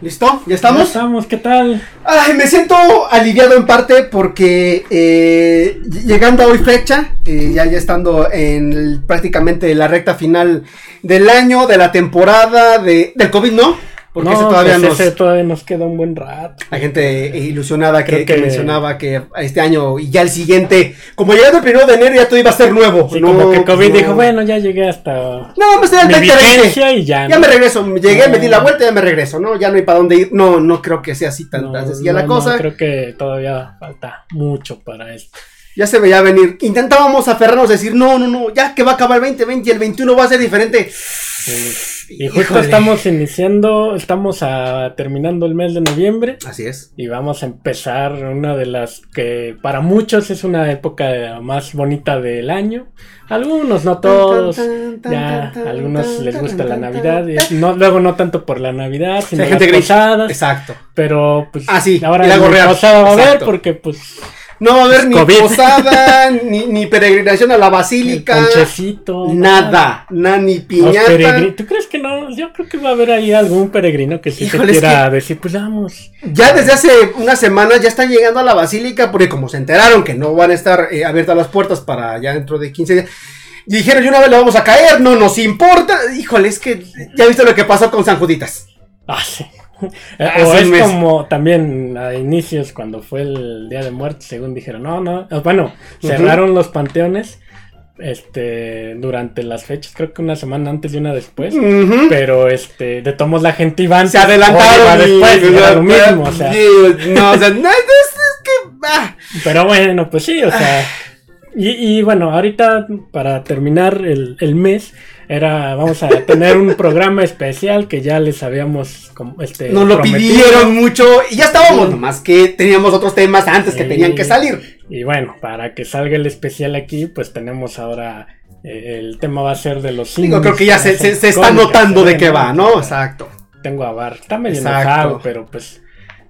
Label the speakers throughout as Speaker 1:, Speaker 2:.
Speaker 1: ¿Listo? ¿Ya
Speaker 2: ¿Cómo
Speaker 1: estamos?
Speaker 2: estamos? ¿Qué tal?
Speaker 1: Ay, me siento aliviado en parte porque eh, llegando a hoy fecha, eh, ya, ya estando en el- prácticamente la recta final del año, de la temporada, de, del COVID, ¿no? Porque
Speaker 2: no,
Speaker 1: ese todavía
Speaker 2: pues
Speaker 1: nos...
Speaker 2: ese todavía nos queda un buen rato.
Speaker 1: Hay gente ilusionada que, que
Speaker 2: que-
Speaker 1: mencionaba que este año y ya el siguiente, como llegando el primero de enero ya todo iba a ser nuevo.
Speaker 2: Sí,
Speaker 1: No,
Speaker 2: como que
Speaker 1: pues
Speaker 2: COVID
Speaker 1: no.
Speaker 2: dijo, bueno, ya llegué hasta
Speaker 1: No, me estoy al
Speaker 2: mi
Speaker 1: 2020.
Speaker 2: vigencia y ya.
Speaker 1: Ya me regreso, llegué, me di la vuelta y ya me regreso, ¿no? Ya no hay para dónde ir. No, no creo que sea así tan, tan sencilla la cosa.
Speaker 2: creo que todavía falta mucho para esto.
Speaker 1: Ya se veía venir. Intentábamos aferrarnos a decir, no, no, no, ya que va a acabar el 2020 y el 21 va a ser diferente.
Speaker 2: Sí. Y justo
Speaker 1: Híjole.
Speaker 2: estamos iniciando, estamos a, terminando el mes de noviembre
Speaker 1: Así es.
Speaker 2: y vamos a empezar una de las que para muchos es una época más bonita del año. Algunos, no todos. Ya, a algunos les gusta la Navidad. y no, luego no tanto por la Navidad, sino las posadas.
Speaker 1: Exacto.
Speaker 2: Pero pues
Speaker 1: Ah, sí,
Speaker 2: ahora
Speaker 1: y la gorrear.
Speaker 2: posada va a haber porque pues
Speaker 1: No va a haber ni
Speaker 2: COVID.
Speaker 1: posada, ni, ni peregrinación a la basílica. Nada, nada, ni piñata.
Speaker 2: ¿Tú crees que no? Yo creo que va a haber ahí algún peregrino que sí se
Speaker 1: es
Speaker 2: quiera decir, pues vamos.
Speaker 1: Ya desde hace unas semanas ya están llegando a la basílica porque como se enteraron que no van a estar eh, abiertas las puertas para ya dentro de 15 días. Y dijeron, yo una vez le vamos a caer, no nos importa. Híjole, es que ya viste lo que pasó con San Juditas.
Speaker 2: Ah, sí. Eh,
Speaker 1: Hace
Speaker 2: o es
Speaker 1: mes.
Speaker 2: como también a inicios cuando fue el Día de Muertos, según dijeron, no, no, eh, bueno, cerraron los panteones este durante las fechas, creo que una semana antes y una después, pero este de tomos la gente iba antes,
Speaker 1: Se adelantaron y-
Speaker 2: después, y era lo mismo, o sea,
Speaker 1: No, o sea, no, es, es que... ah.
Speaker 2: pero bueno, pues sí, o sea, y, y bueno, ahorita para terminar el, el mes era vamos a tener un programa especial que ya les habíamos este
Speaker 1: Nos lo
Speaker 2: prometido.
Speaker 1: pidieron mucho y ya estábamos,
Speaker 2: Sí.
Speaker 1: nomás que teníamos otros temas antes que tenían que salir.
Speaker 2: Y bueno, para que salga el especial aquí, pues tenemos ahora. eh, el tema va a ser de los
Speaker 1: Digo, creo que ya se, se- se está notando de qué va, ¿no? Exacto.
Speaker 2: Tengo a Bar. Está medio enojado, pero pues.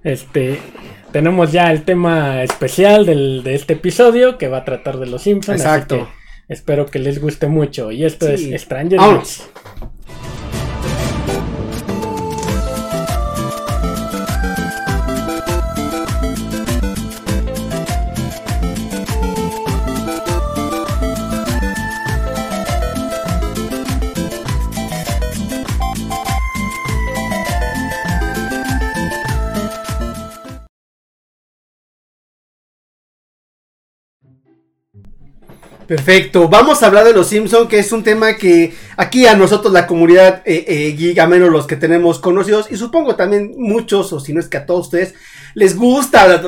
Speaker 2: Este. Tenemos ya el tema especial del, de este episodio que va a tratar de los Simpsons. así
Speaker 1: Exacto.
Speaker 2: que espero que les guste mucho. Y esto
Speaker 1: Sí.
Speaker 2: es Stranger. Things.
Speaker 1: Perfecto, vamos a hablar de los Simpson, que es un tema que aquí a nosotros la comunidad eh, eh, geek, a menos los que tenemos conocidos, y supongo también muchos, o si no es que a todos ustedes, les gusta.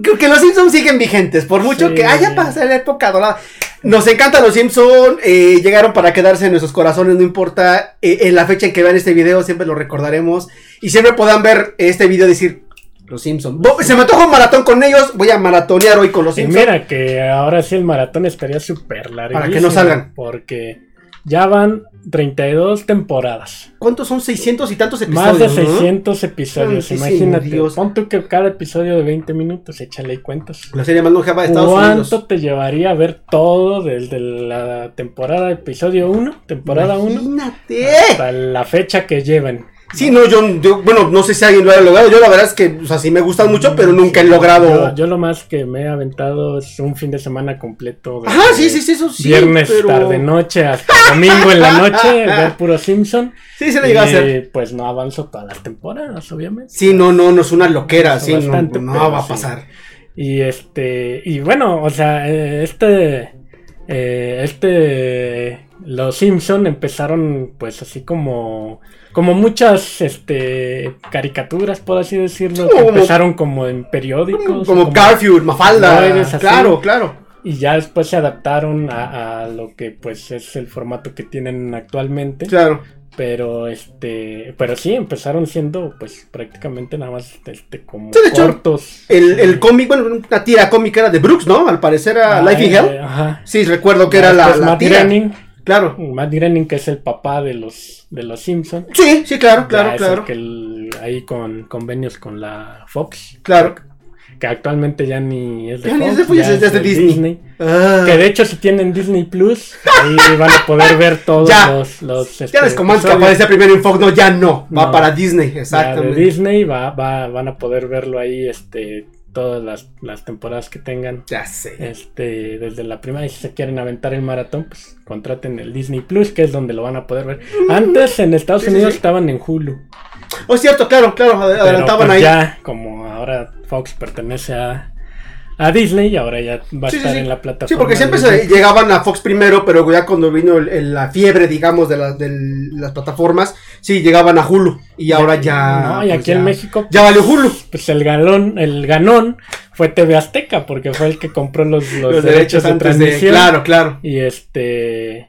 Speaker 1: Creo que los Simpsons siguen vigentes, por mucho
Speaker 2: Sí.
Speaker 1: que haya pasado la época dorada. Nos encantan los Simpson, eh, llegaron para quedarse en nuestros corazones, no importa eh, en la fecha en que vean este video, siempre lo recordaremos, y siempre puedan ver este video y decir, los Simpson. Se me antoja un maratón con ellos, voy a maratonear hoy con los
Speaker 2: Y
Speaker 1: Simpson.
Speaker 2: mira que ahora sí el maratón estaría súper largo.
Speaker 1: Para que no salgan.
Speaker 2: Porque ya van 32 temporadas.
Speaker 1: ¿Cuántos son 600 y tantos episodios?
Speaker 2: Más de
Speaker 1: no?
Speaker 2: 600 episodios, imagínate.
Speaker 1: Dios.
Speaker 2: Pon tú que cada episodio de 20 minutos, échale cuentas.
Speaker 1: La serie más longeva de Estados
Speaker 2: ¿Cuánto
Speaker 1: Unidos.
Speaker 2: te llevaría a ver todo desde la temporada episodio 1, temporada 1,
Speaker 1: Imagínate.
Speaker 2: hasta la fecha que llevan?
Speaker 1: Sí, no, yo, yo- bueno, no sé si alguien lo haya logrado. Yo la verdad es que, o sea, sí me gustan mucho, pero nunca he logrado.
Speaker 2: Yo, yo lo más que me he aventado es un fin de semana completo. de-
Speaker 1: Ajá, sí, sí, sí, eso sí.
Speaker 2: Viernes,
Speaker 1: pero...
Speaker 2: tarde, noche, hasta domingo en la noche, ver puro Simpson.
Speaker 1: Sí, se le llega a hacer.
Speaker 2: Pues no avanzo todas las temporadas, obviamente.
Speaker 1: Sí, no, no, no es una loquera, sí, no,
Speaker 2: Bastante,
Speaker 1: no va a
Speaker 2: sí.
Speaker 1: pasar.
Speaker 2: Y este, y bueno, o sea, eh, este, eh, este, los Simpson empezaron pues así como, como muchas, este, caricaturas, por así decirlo, que
Speaker 1: Como-
Speaker 2: empezaron como en periódicos.
Speaker 1: Como Garfield, Mafalda. Claro, claro.
Speaker 2: Y ya después se adaptaron a, a lo que pues es el formato que tienen actualmente.
Speaker 1: Claro.
Speaker 2: Pero este, pero sí, empezaron siendo pues prácticamente nada más este como
Speaker 1: Sí, de hecho,
Speaker 2: cortos.
Speaker 1: El, el cómic, bueno, una tira cómica era de Brooks, ¿no? Al parecer era
Speaker 2: Ah,
Speaker 1: Life in
Speaker 2: eh,
Speaker 1: Hell.
Speaker 2: Ajá.
Speaker 1: Sí, recuerdo que era la, la tira. Claro.
Speaker 2: Matt Groening, que es el papá de los de los Simpsons.
Speaker 1: Sí, sí, claro, claro, claro.
Speaker 2: que el- ahí con convenios con la Fox.
Speaker 1: Claro.
Speaker 2: que actualmente ya ni es de
Speaker 1: Ya ni
Speaker 2: Fox,
Speaker 1: es de
Speaker 2: ya
Speaker 1: es de Disney. Ah.
Speaker 2: Que de hecho si tienen Disney Plus, ahí van a poder ver todos
Speaker 1: Ya.
Speaker 2: los, los
Speaker 1: Ya
Speaker 2: este,
Speaker 1: ves como antes que aparecía primero en Fox, no, ya no, va
Speaker 2: No.
Speaker 1: para Disney,
Speaker 2: Ya de
Speaker 1: exactamente.
Speaker 2: Disney va, va, van a poder verlo ahí, este, todas las, las temporadas que tengan.
Speaker 1: Ya sé.
Speaker 2: Este, desde la primera, y si se quieren aventar el maratón, pues contraten el Disney Plus, que es donde lo van a poder ver. Antes en Estados
Speaker 1: Mm. Sí,
Speaker 2: Unidos
Speaker 1: sí.
Speaker 2: estaban en Hulu.
Speaker 1: Oh, es cierto, claro, claro, ad-
Speaker 2: Pero
Speaker 1: adelantaban
Speaker 2: pues
Speaker 1: ahí.
Speaker 2: ya, como ahora Fox pertenece a, a Disney, ahora ya va a
Speaker 1: Sí,
Speaker 2: estar
Speaker 1: sí.
Speaker 2: en la plataforma.
Speaker 1: Sí, porque siempre se llegaban a Fox primero, pero ya cuando vino el- el- la fiebre, digamos, de, la- de las plataformas, sí, llegaban a Hulu. Y ahora ya.
Speaker 2: No, y
Speaker 1: pues,
Speaker 2: aquí
Speaker 1: ya-
Speaker 2: en México.
Speaker 1: Ya valió Hulu.
Speaker 2: Pues el galón, el ganón fue TV Azteca, porque fue el que compró los, los
Speaker 1: Los,
Speaker 2: derechos, de
Speaker 1: antes de.
Speaker 2: transmisión.
Speaker 1: Claro, claro.
Speaker 2: Y este.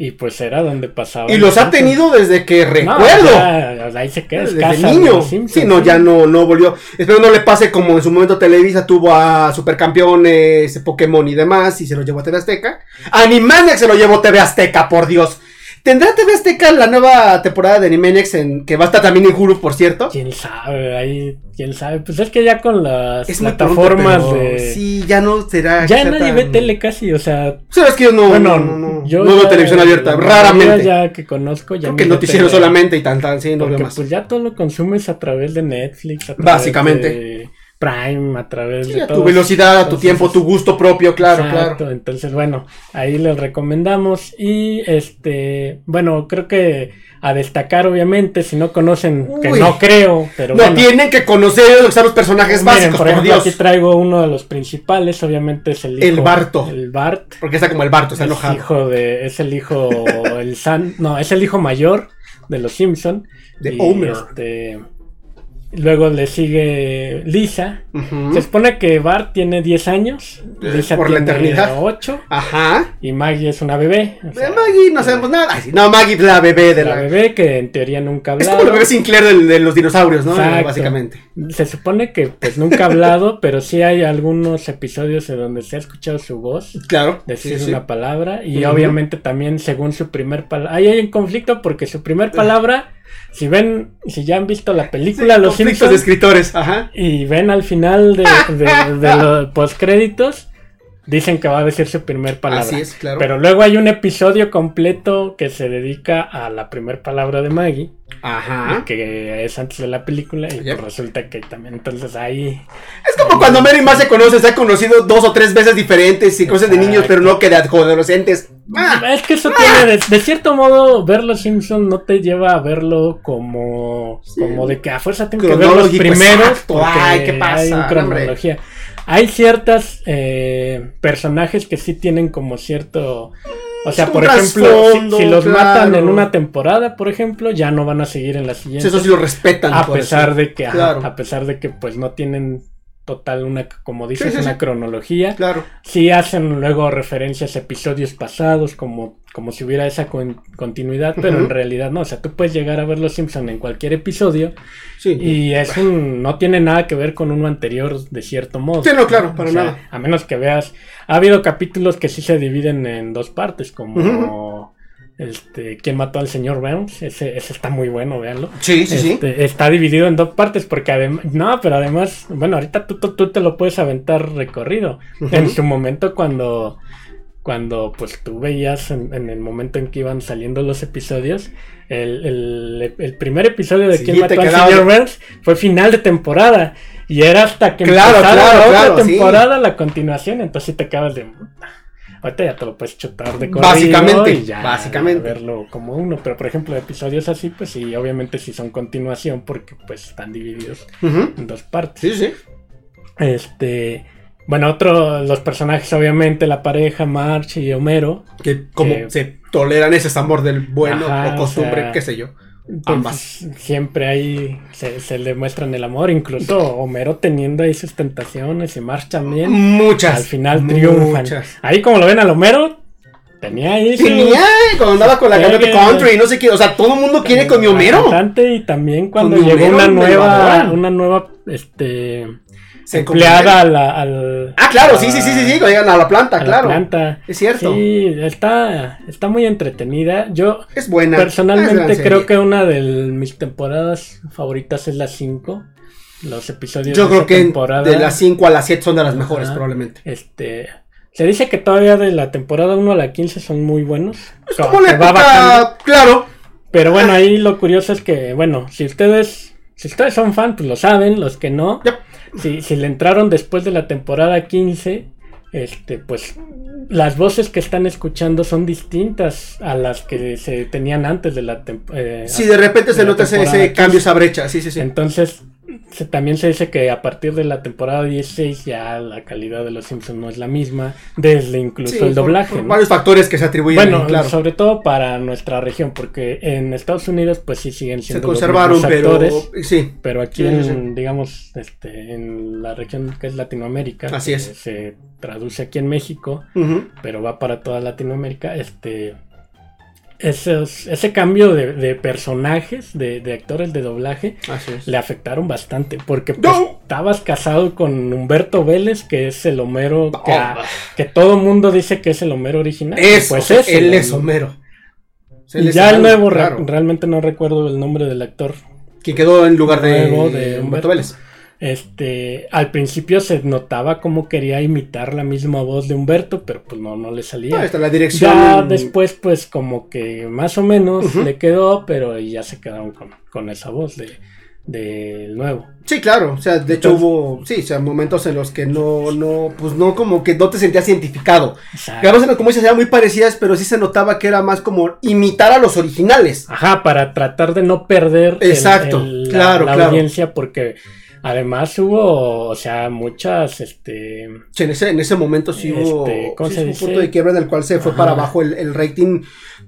Speaker 2: Y pues era donde pasaba.
Speaker 1: Y los ha tenido desde que
Speaker 2: No,
Speaker 1: recuerdo.
Speaker 2: ya, ahí se queda. es
Speaker 1: Desde niño.
Speaker 2: Simpsons,
Speaker 1: Sí, no, ya no, no volvió. Espero no le pase como en su momento Televisa tuvo a Supercampeones, Pokémon y demás, y se lo llevó a TV Azteca. Animaniacs se lo llevó TV Azteca, por Dios. ¿Tendrá TV Azteca la nueva temporada de Animaniacs en, que va a estar también en Hulu, por cierto?
Speaker 2: Quién sabe, ahí, quién sabe. Pues es que ya con las
Speaker 1: Es
Speaker 2: plataformas
Speaker 1: pronto, pero
Speaker 2: de.
Speaker 1: Sí, ya no será.
Speaker 2: ya nadie
Speaker 1: tan-
Speaker 2: ve tele casi, o sea.
Speaker 1: Sabes que yo no,
Speaker 2: bueno,
Speaker 1: no, no, no,
Speaker 2: yo.
Speaker 1: no veo
Speaker 2: ya-
Speaker 1: televisión abierta, raramente.
Speaker 2: Ya que conozco, ya
Speaker 1: Creo que noticiero solamente y tan, tan, sí, no veo más.
Speaker 2: pues ya todo lo consumes a través de Netflix, a través
Speaker 1: Básicamente.
Speaker 2: de Prime, a través
Speaker 1: Sí,
Speaker 2: de
Speaker 1: a
Speaker 2: todo.
Speaker 1: tu velocidad, a tu tiempo, tu gusto propio, claro,
Speaker 2: Exacto,
Speaker 1: claro.
Speaker 2: entonces bueno, ahí les recomendamos y este, bueno, creo que a destacar obviamente, si no conocen, que no creo, pero
Speaker 1: No
Speaker 2: bueno.
Speaker 1: tienen que conocer lo que son los personajes
Speaker 2: Miren,
Speaker 1: básicos,
Speaker 2: por
Speaker 1: por,
Speaker 2: ejemplo,
Speaker 1: Dios.
Speaker 2: aquí traigo uno de los principales, obviamente es el hijo.
Speaker 1: El Barto.
Speaker 2: El Bart.
Speaker 1: Porque está como el Barto, está
Speaker 2: Es
Speaker 1: enojado.
Speaker 2: hijo de, es el hijo, el san, no, es el hijo mayor de los Simpson.
Speaker 1: De
Speaker 2: y,
Speaker 1: Homer.
Speaker 2: este, luego le sigue Lisa. Se supone que Bart tiene 10 años,
Speaker 1: Eh,
Speaker 2: Lisa
Speaker 1: por la eternidad.
Speaker 2: 8
Speaker 1: Ajá.
Speaker 2: y Maggie es una bebé. o
Speaker 1: De
Speaker 2: sea,
Speaker 1: Maggie no sabemos nada. Ay, No, Maggie es la bebé de
Speaker 2: la
Speaker 1: la.
Speaker 2: bebé que en teoría nunca ha
Speaker 1: Es
Speaker 2: hablado.
Speaker 1: como la bebé Sinclair del- de, los dinosaurios, ¿no?
Speaker 2: Exacto.
Speaker 1: Básicamente.
Speaker 2: Se supone que pues nunca ha hablado, pero sí hay algunos episodios en donde se ha escuchado su voz.
Speaker 1: Claro.
Speaker 2: decir
Speaker 1: sí, sí.
Speaker 2: una palabra y obviamente también según su primer palabra ahí hay un conflicto porque su primer palabra si ven si ya han visto la
Speaker 1: Sí,
Speaker 2: película Los
Speaker 1: conflictos de
Speaker 2: Simpsons
Speaker 1: escritores. Ajá.
Speaker 2: y ven al final de, de, de los postcréditos dicen que va a decir su primer palabra
Speaker 1: Así es, claro.
Speaker 2: pero luego hay un episodio completo que se dedica a la primer palabra de Maggie
Speaker 1: Ajá.
Speaker 2: que es antes de la película y pues resulta que también entonces ahí
Speaker 1: Es como cuando Mary más se conocen, se han conocido dos o tres veces diferentes y cosas de niños, pero no que de adolescentes. Ah,
Speaker 2: Es que eso tiene, de, de cierto modo, ver los Simpsons no te lleva a verlo como,
Speaker 1: Sí.
Speaker 2: como de que a fuerza tengo que ver los primeros. porque
Speaker 1: Ay, ¿qué pasa?
Speaker 2: Hay
Speaker 1: hombre.
Speaker 2: Hay ciertas eh, personajes que sí tienen como cierto. O sea, por ejemplo, si, los matan en una temporada, por ejemplo, ya no van a seguir en la siguiente.
Speaker 1: eso sí lo respetan.
Speaker 2: a pesar de que,
Speaker 1: Claro.
Speaker 2: a pesar de que pues no tienen total una, como dices,
Speaker 1: Sí, sí,
Speaker 2: una cronología.
Speaker 1: Claro.
Speaker 2: Sí hacen luego referencias a episodios pasados, como, como si hubiera esa con- continuidad, pero en realidad no. O sea, tú puedes llegar a ver Los Simpson en cualquier episodio
Speaker 1: Sí.
Speaker 2: y es un, no tiene nada que ver con uno anterior de cierto modo.
Speaker 1: Sí, no, claro, para
Speaker 2: O sea,
Speaker 1: nada.
Speaker 2: A menos que veas, ha habido capítulos que sí se dividen en dos partes, como este, ¿Quién mató al señor Burns? Ese, ese está muy bueno, véanlo.
Speaker 1: Sí, sí, sí.
Speaker 2: Este, Está dividido en dos partes porque además, no, pero además, bueno, ahorita tú, tú, tú te lo puedes aventar recorrido. En su momento cuando, cuando pues tú veías en, en el momento en que iban saliendo los episodios, el, el- el primer episodio de
Speaker 1: Sí,
Speaker 2: Quién mató al señor Burns fue final de temporada. Y era hasta que
Speaker 1: Claro,
Speaker 2: empezara
Speaker 1: claro,
Speaker 2: la otra
Speaker 1: sí.
Speaker 2: temporada la continuación. Entonces te acabas de... Ahorita ya te lo puedes chutar de corrido
Speaker 1: Básicamente,
Speaker 2: y ya
Speaker 1: básicamente.
Speaker 2: verlo como uno, pero por ejemplo episodios así, pues sí, obviamente sí son continuación porque pues están divididos en dos partes.
Speaker 1: Sí, sí.
Speaker 2: Este, bueno, otro, los personajes obviamente, la pareja, March y Homero,
Speaker 1: Que como se toleran ese amor del bueno
Speaker 2: Ajá,
Speaker 1: o costumbre,
Speaker 2: o sea,
Speaker 1: qué sé yo.
Speaker 2: Pues,
Speaker 1: Ambas.
Speaker 2: siempre ahí se, se le muestran el amor, incluso Homero teniendo ahí sus tentaciones y March también,
Speaker 1: Muchas.
Speaker 2: al final triunfan.
Speaker 1: Muchas.
Speaker 2: Ahí como lo ven al Homero, tenía ahí su-
Speaker 1: Tenía, cuando andaba con la
Speaker 2: Sí,
Speaker 1: cantante
Speaker 2: que-
Speaker 1: country, no sé qué, o sea, todo el mundo quiere con mi Homero.
Speaker 2: Y también cuando llegó
Speaker 1: Homero
Speaker 2: una nueva, una nueva, este,
Speaker 1: Se
Speaker 2: empleada a la, al,
Speaker 1: Ah, claro, sí, sí, sí, sí, sí, llegan a la planta,
Speaker 2: a la
Speaker 1: claro.
Speaker 2: planta.
Speaker 1: Es cierto.
Speaker 2: Sí, está, está muy entretenida. Yo
Speaker 1: Es buena.
Speaker 2: personalmente
Speaker 1: Es
Speaker 2: creo que una de mis temporadas favoritas es la 5. los episodios
Speaker 1: Yo
Speaker 2: de
Speaker 1: creo
Speaker 2: esa
Speaker 1: que
Speaker 2: temporada.
Speaker 1: de las 5 a las 7 son de las mejores,
Speaker 2: Ajá.
Speaker 1: probablemente.
Speaker 2: Este. Se dice que todavía de la temporada 1 a la 15 son muy buenos.
Speaker 1: Es
Speaker 2: Co-
Speaker 1: como la
Speaker 2: va bajando.
Speaker 1: claro.
Speaker 2: Pero bueno, ahí lo curioso es que, bueno, si ustedes, si ustedes son fan, pues lo saben, los que no,
Speaker 1: Yep.
Speaker 2: si, si le entraron después de la temporada 15, este, pues las voces que están escuchando son distintas a las que se tenían antes de la temporada.
Speaker 1: Si de repente se nota ese cambio, esa brecha. Sí, sí, sí.
Speaker 2: Entonces, se- también se dice que a partir de la temporada 16 ya la calidad de los Simpsons no es la misma, desde incluso
Speaker 1: Sí,
Speaker 2: el doblaje.
Speaker 1: por
Speaker 2: ¿no?
Speaker 1: varios factores que se atribuyen.
Speaker 2: Bueno,
Speaker 1: claro.
Speaker 2: sobre todo para nuestra región, porque en Estados Unidos pues sí siguen
Speaker 1: Se
Speaker 2: siendo los
Speaker 1: conservaron,
Speaker 2: mismos
Speaker 1: pero
Speaker 2: actores,
Speaker 1: sí.
Speaker 2: pero aquí
Speaker 1: Sí,
Speaker 2: en, digamos, este, en la región que es Latinoamérica,
Speaker 1: Así es.
Speaker 2: se traduce aquí en México, pero va para toda Latinoamérica, este, esos- ese cambio de, de personajes, de, de actores de doblaje,
Speaker 1: es.
Speaker 2: le afectaron bastante, porque pues,
Speaker 1: No.
Speaker 2: estabas casado con Humberto Vélez, que es el Homero que, a- que todo mundo dice que es el Homero original.
Speaker 1: Eso,
Speaker 2: pues
Speaker 1: él
Speaker 2: ese,
Speaker 1: es. Homero.
Speaker 2: Y
Speaker 1: Él es
Speaker 2: ya el nuevo, re-
Speaker 1: claro.
Speaker 2: realmente no recuerdo el nombre del actor.
Speaker 1: Que quedó en lugar de,
Speaker 2: de
Speaker 1: Humberto. Vélez.
Speaker 2: Este, al principio se notaba como quería imitar la misma voz de Humberto, pero pues no, no le salía.
Speaker 1: Ah, está la dirección.
Speaker 2: Ya después, pues como que más o menos le quedó, pero ya se quedaron con, con esa voz de del nuevo.
Speaker 1: Sí, claro. O sea, de hecho hubo, sí, o sea, momentos en los que no, no, pues no, como que no te sentías identificado. Veces, como dices, eran muy parecidas, pero sí se notaba que era más como imitar a los originales.
Speaker 2: Ajá, para tratar de no perder el-
Speaker 1: Exacto,
Speaker 2: el- la-
Speaker 1: claro,
Speaker 2: la,
Speaker 1: claro.
Speaker 2: audiencia, porque además hubo, o sea, muchas, este,
Speaker 1: Sí, en ese, en ese momento sí hubo,
Speaker 2: Este, ¿cómo
Speaker 1: sí
Speaker 2: se
Speaker 1: un punto de quiebra en el cual se fue
Speaker 2: Ajá.
Speaker 1: para abajo el, el rating.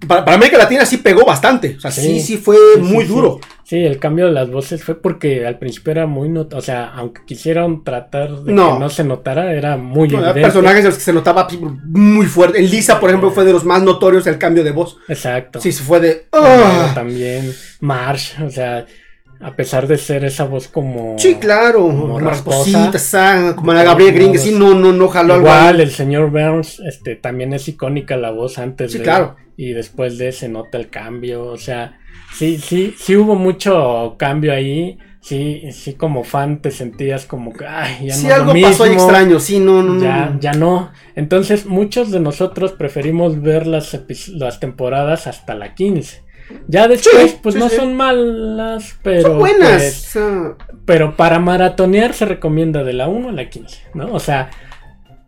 Speaker 1: Para, para América Latina sí pegó bastante. O sea, sí, sí,
Speaker 2: Sí.
Speaker 1: fue muy duro.
Speaker 2: Sí, el cambio de las voces fue porque al principio era muy not o sea, aunque quisieron tratar de
Speaker 1: No.
Speaker 2: que no se notara, era muy
Speaker 1: No,
Speaker 2: evidente.
Speaker 1: personajes en los que se notaba muy fuerte. En Lisa, por ejemplo, fue de los más notorios el cambio de voz.
Speaker 2: Exacto.
Speaker 1: Sí, se fue de. "Ah".
Speaker 2: también, Marsh, o sea, a pesar de ser esa voz como
Speaker 1: Sí, claro.
Speaker 2: como
Speaker 1: como la Gabriel que sí, no, no, no jaló algo.
Speaker 2: Igual el señor Burns, este, también es icónica la voz antes
Speaker 1: Sí,
Speaker 2: de
Speaker 1: claro.
Speaker 2: y después de se nota el cambio, o sea, sí, sí, sí hubo mucho cambio ahí, sí, sí como fan te sentías como que, ay, ya
Speaker 1: Sí,
Speaker 2: no lo
Speaker 1: algo pasó ahí extraño. Sí, no, no.
Speaker 2: Ya, ya no. Entonces, muchos de nosotros preferimos ver las, las temporadas hasta la 15. Ya después,
Speaker 1: Sí,
Speaker 2: pues
Speaker 1: sí,
Speaker 2: no
Speaker 1: sí.
Speaker 2: son malas, pero.
Speaker 1: Son buenas.
Speaker 2: pues, pero para maratonear se recomienda de la 1 a la 15, ¿no? O sea,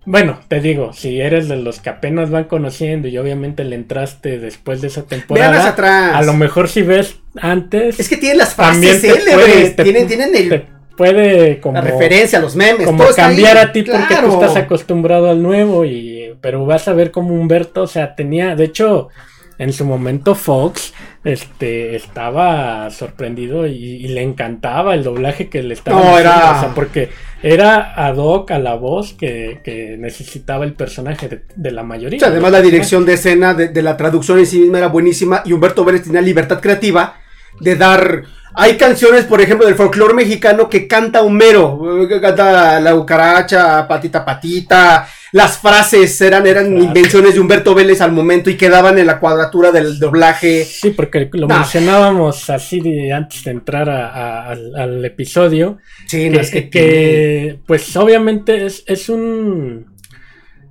Speaker 2: bueno, te digo, si eres de los que apenas van conociendo y obviamente le entraste después de esa temporada,
Speaker 1: atrás.
Speaker 2: a lo mejor si ves antes,
Speaker 1: Es que tienen las frases célebres. tienen, tienen el-
Speaker 2: te puede como
Speaker 1: la referencia, los memes.
Speaker 2: como
Speaker 1: todo
Speaker 2: cambiar
Speaker 1: ahí,
Speaker 2: a ti porque tú estás acostumbrado al nuevo y pero vas a ver como Humberto, o sea, tenía, de hecho, en su momento Fox este estaba sorprendido y, y le encantaba el doblaje que le estaba
Speaker 1: No, era- era-
Speaker 2: o sea, porque era ad hoc a la voz que, que necesitaba el personaje de, de la mayoría.
Speaker 1: O sea, además, la dirección de escena de, de la traducción en sí misma era buenísima. Y Humberto Vélez tenía libertad creativa de dar. Hay canciones, por ejemplo, del folclore mexicano que canta Homero. Que canta la cucaracha, patita, patita. Las frases eran, eran invenciones de Humberto Vélez al momento y quedaban en la cuadratura del doblaje.
Speaker 2: Sí, porque lo
Speaker 1: No.
Speaker 2: mencionábamos así de antes de entrar a- a- al, al episodio.
Speaker 1: Sí, no
Speaker 2: que,
Speaker 1: es que.
Speaker 2: que, pues obviamente es, es un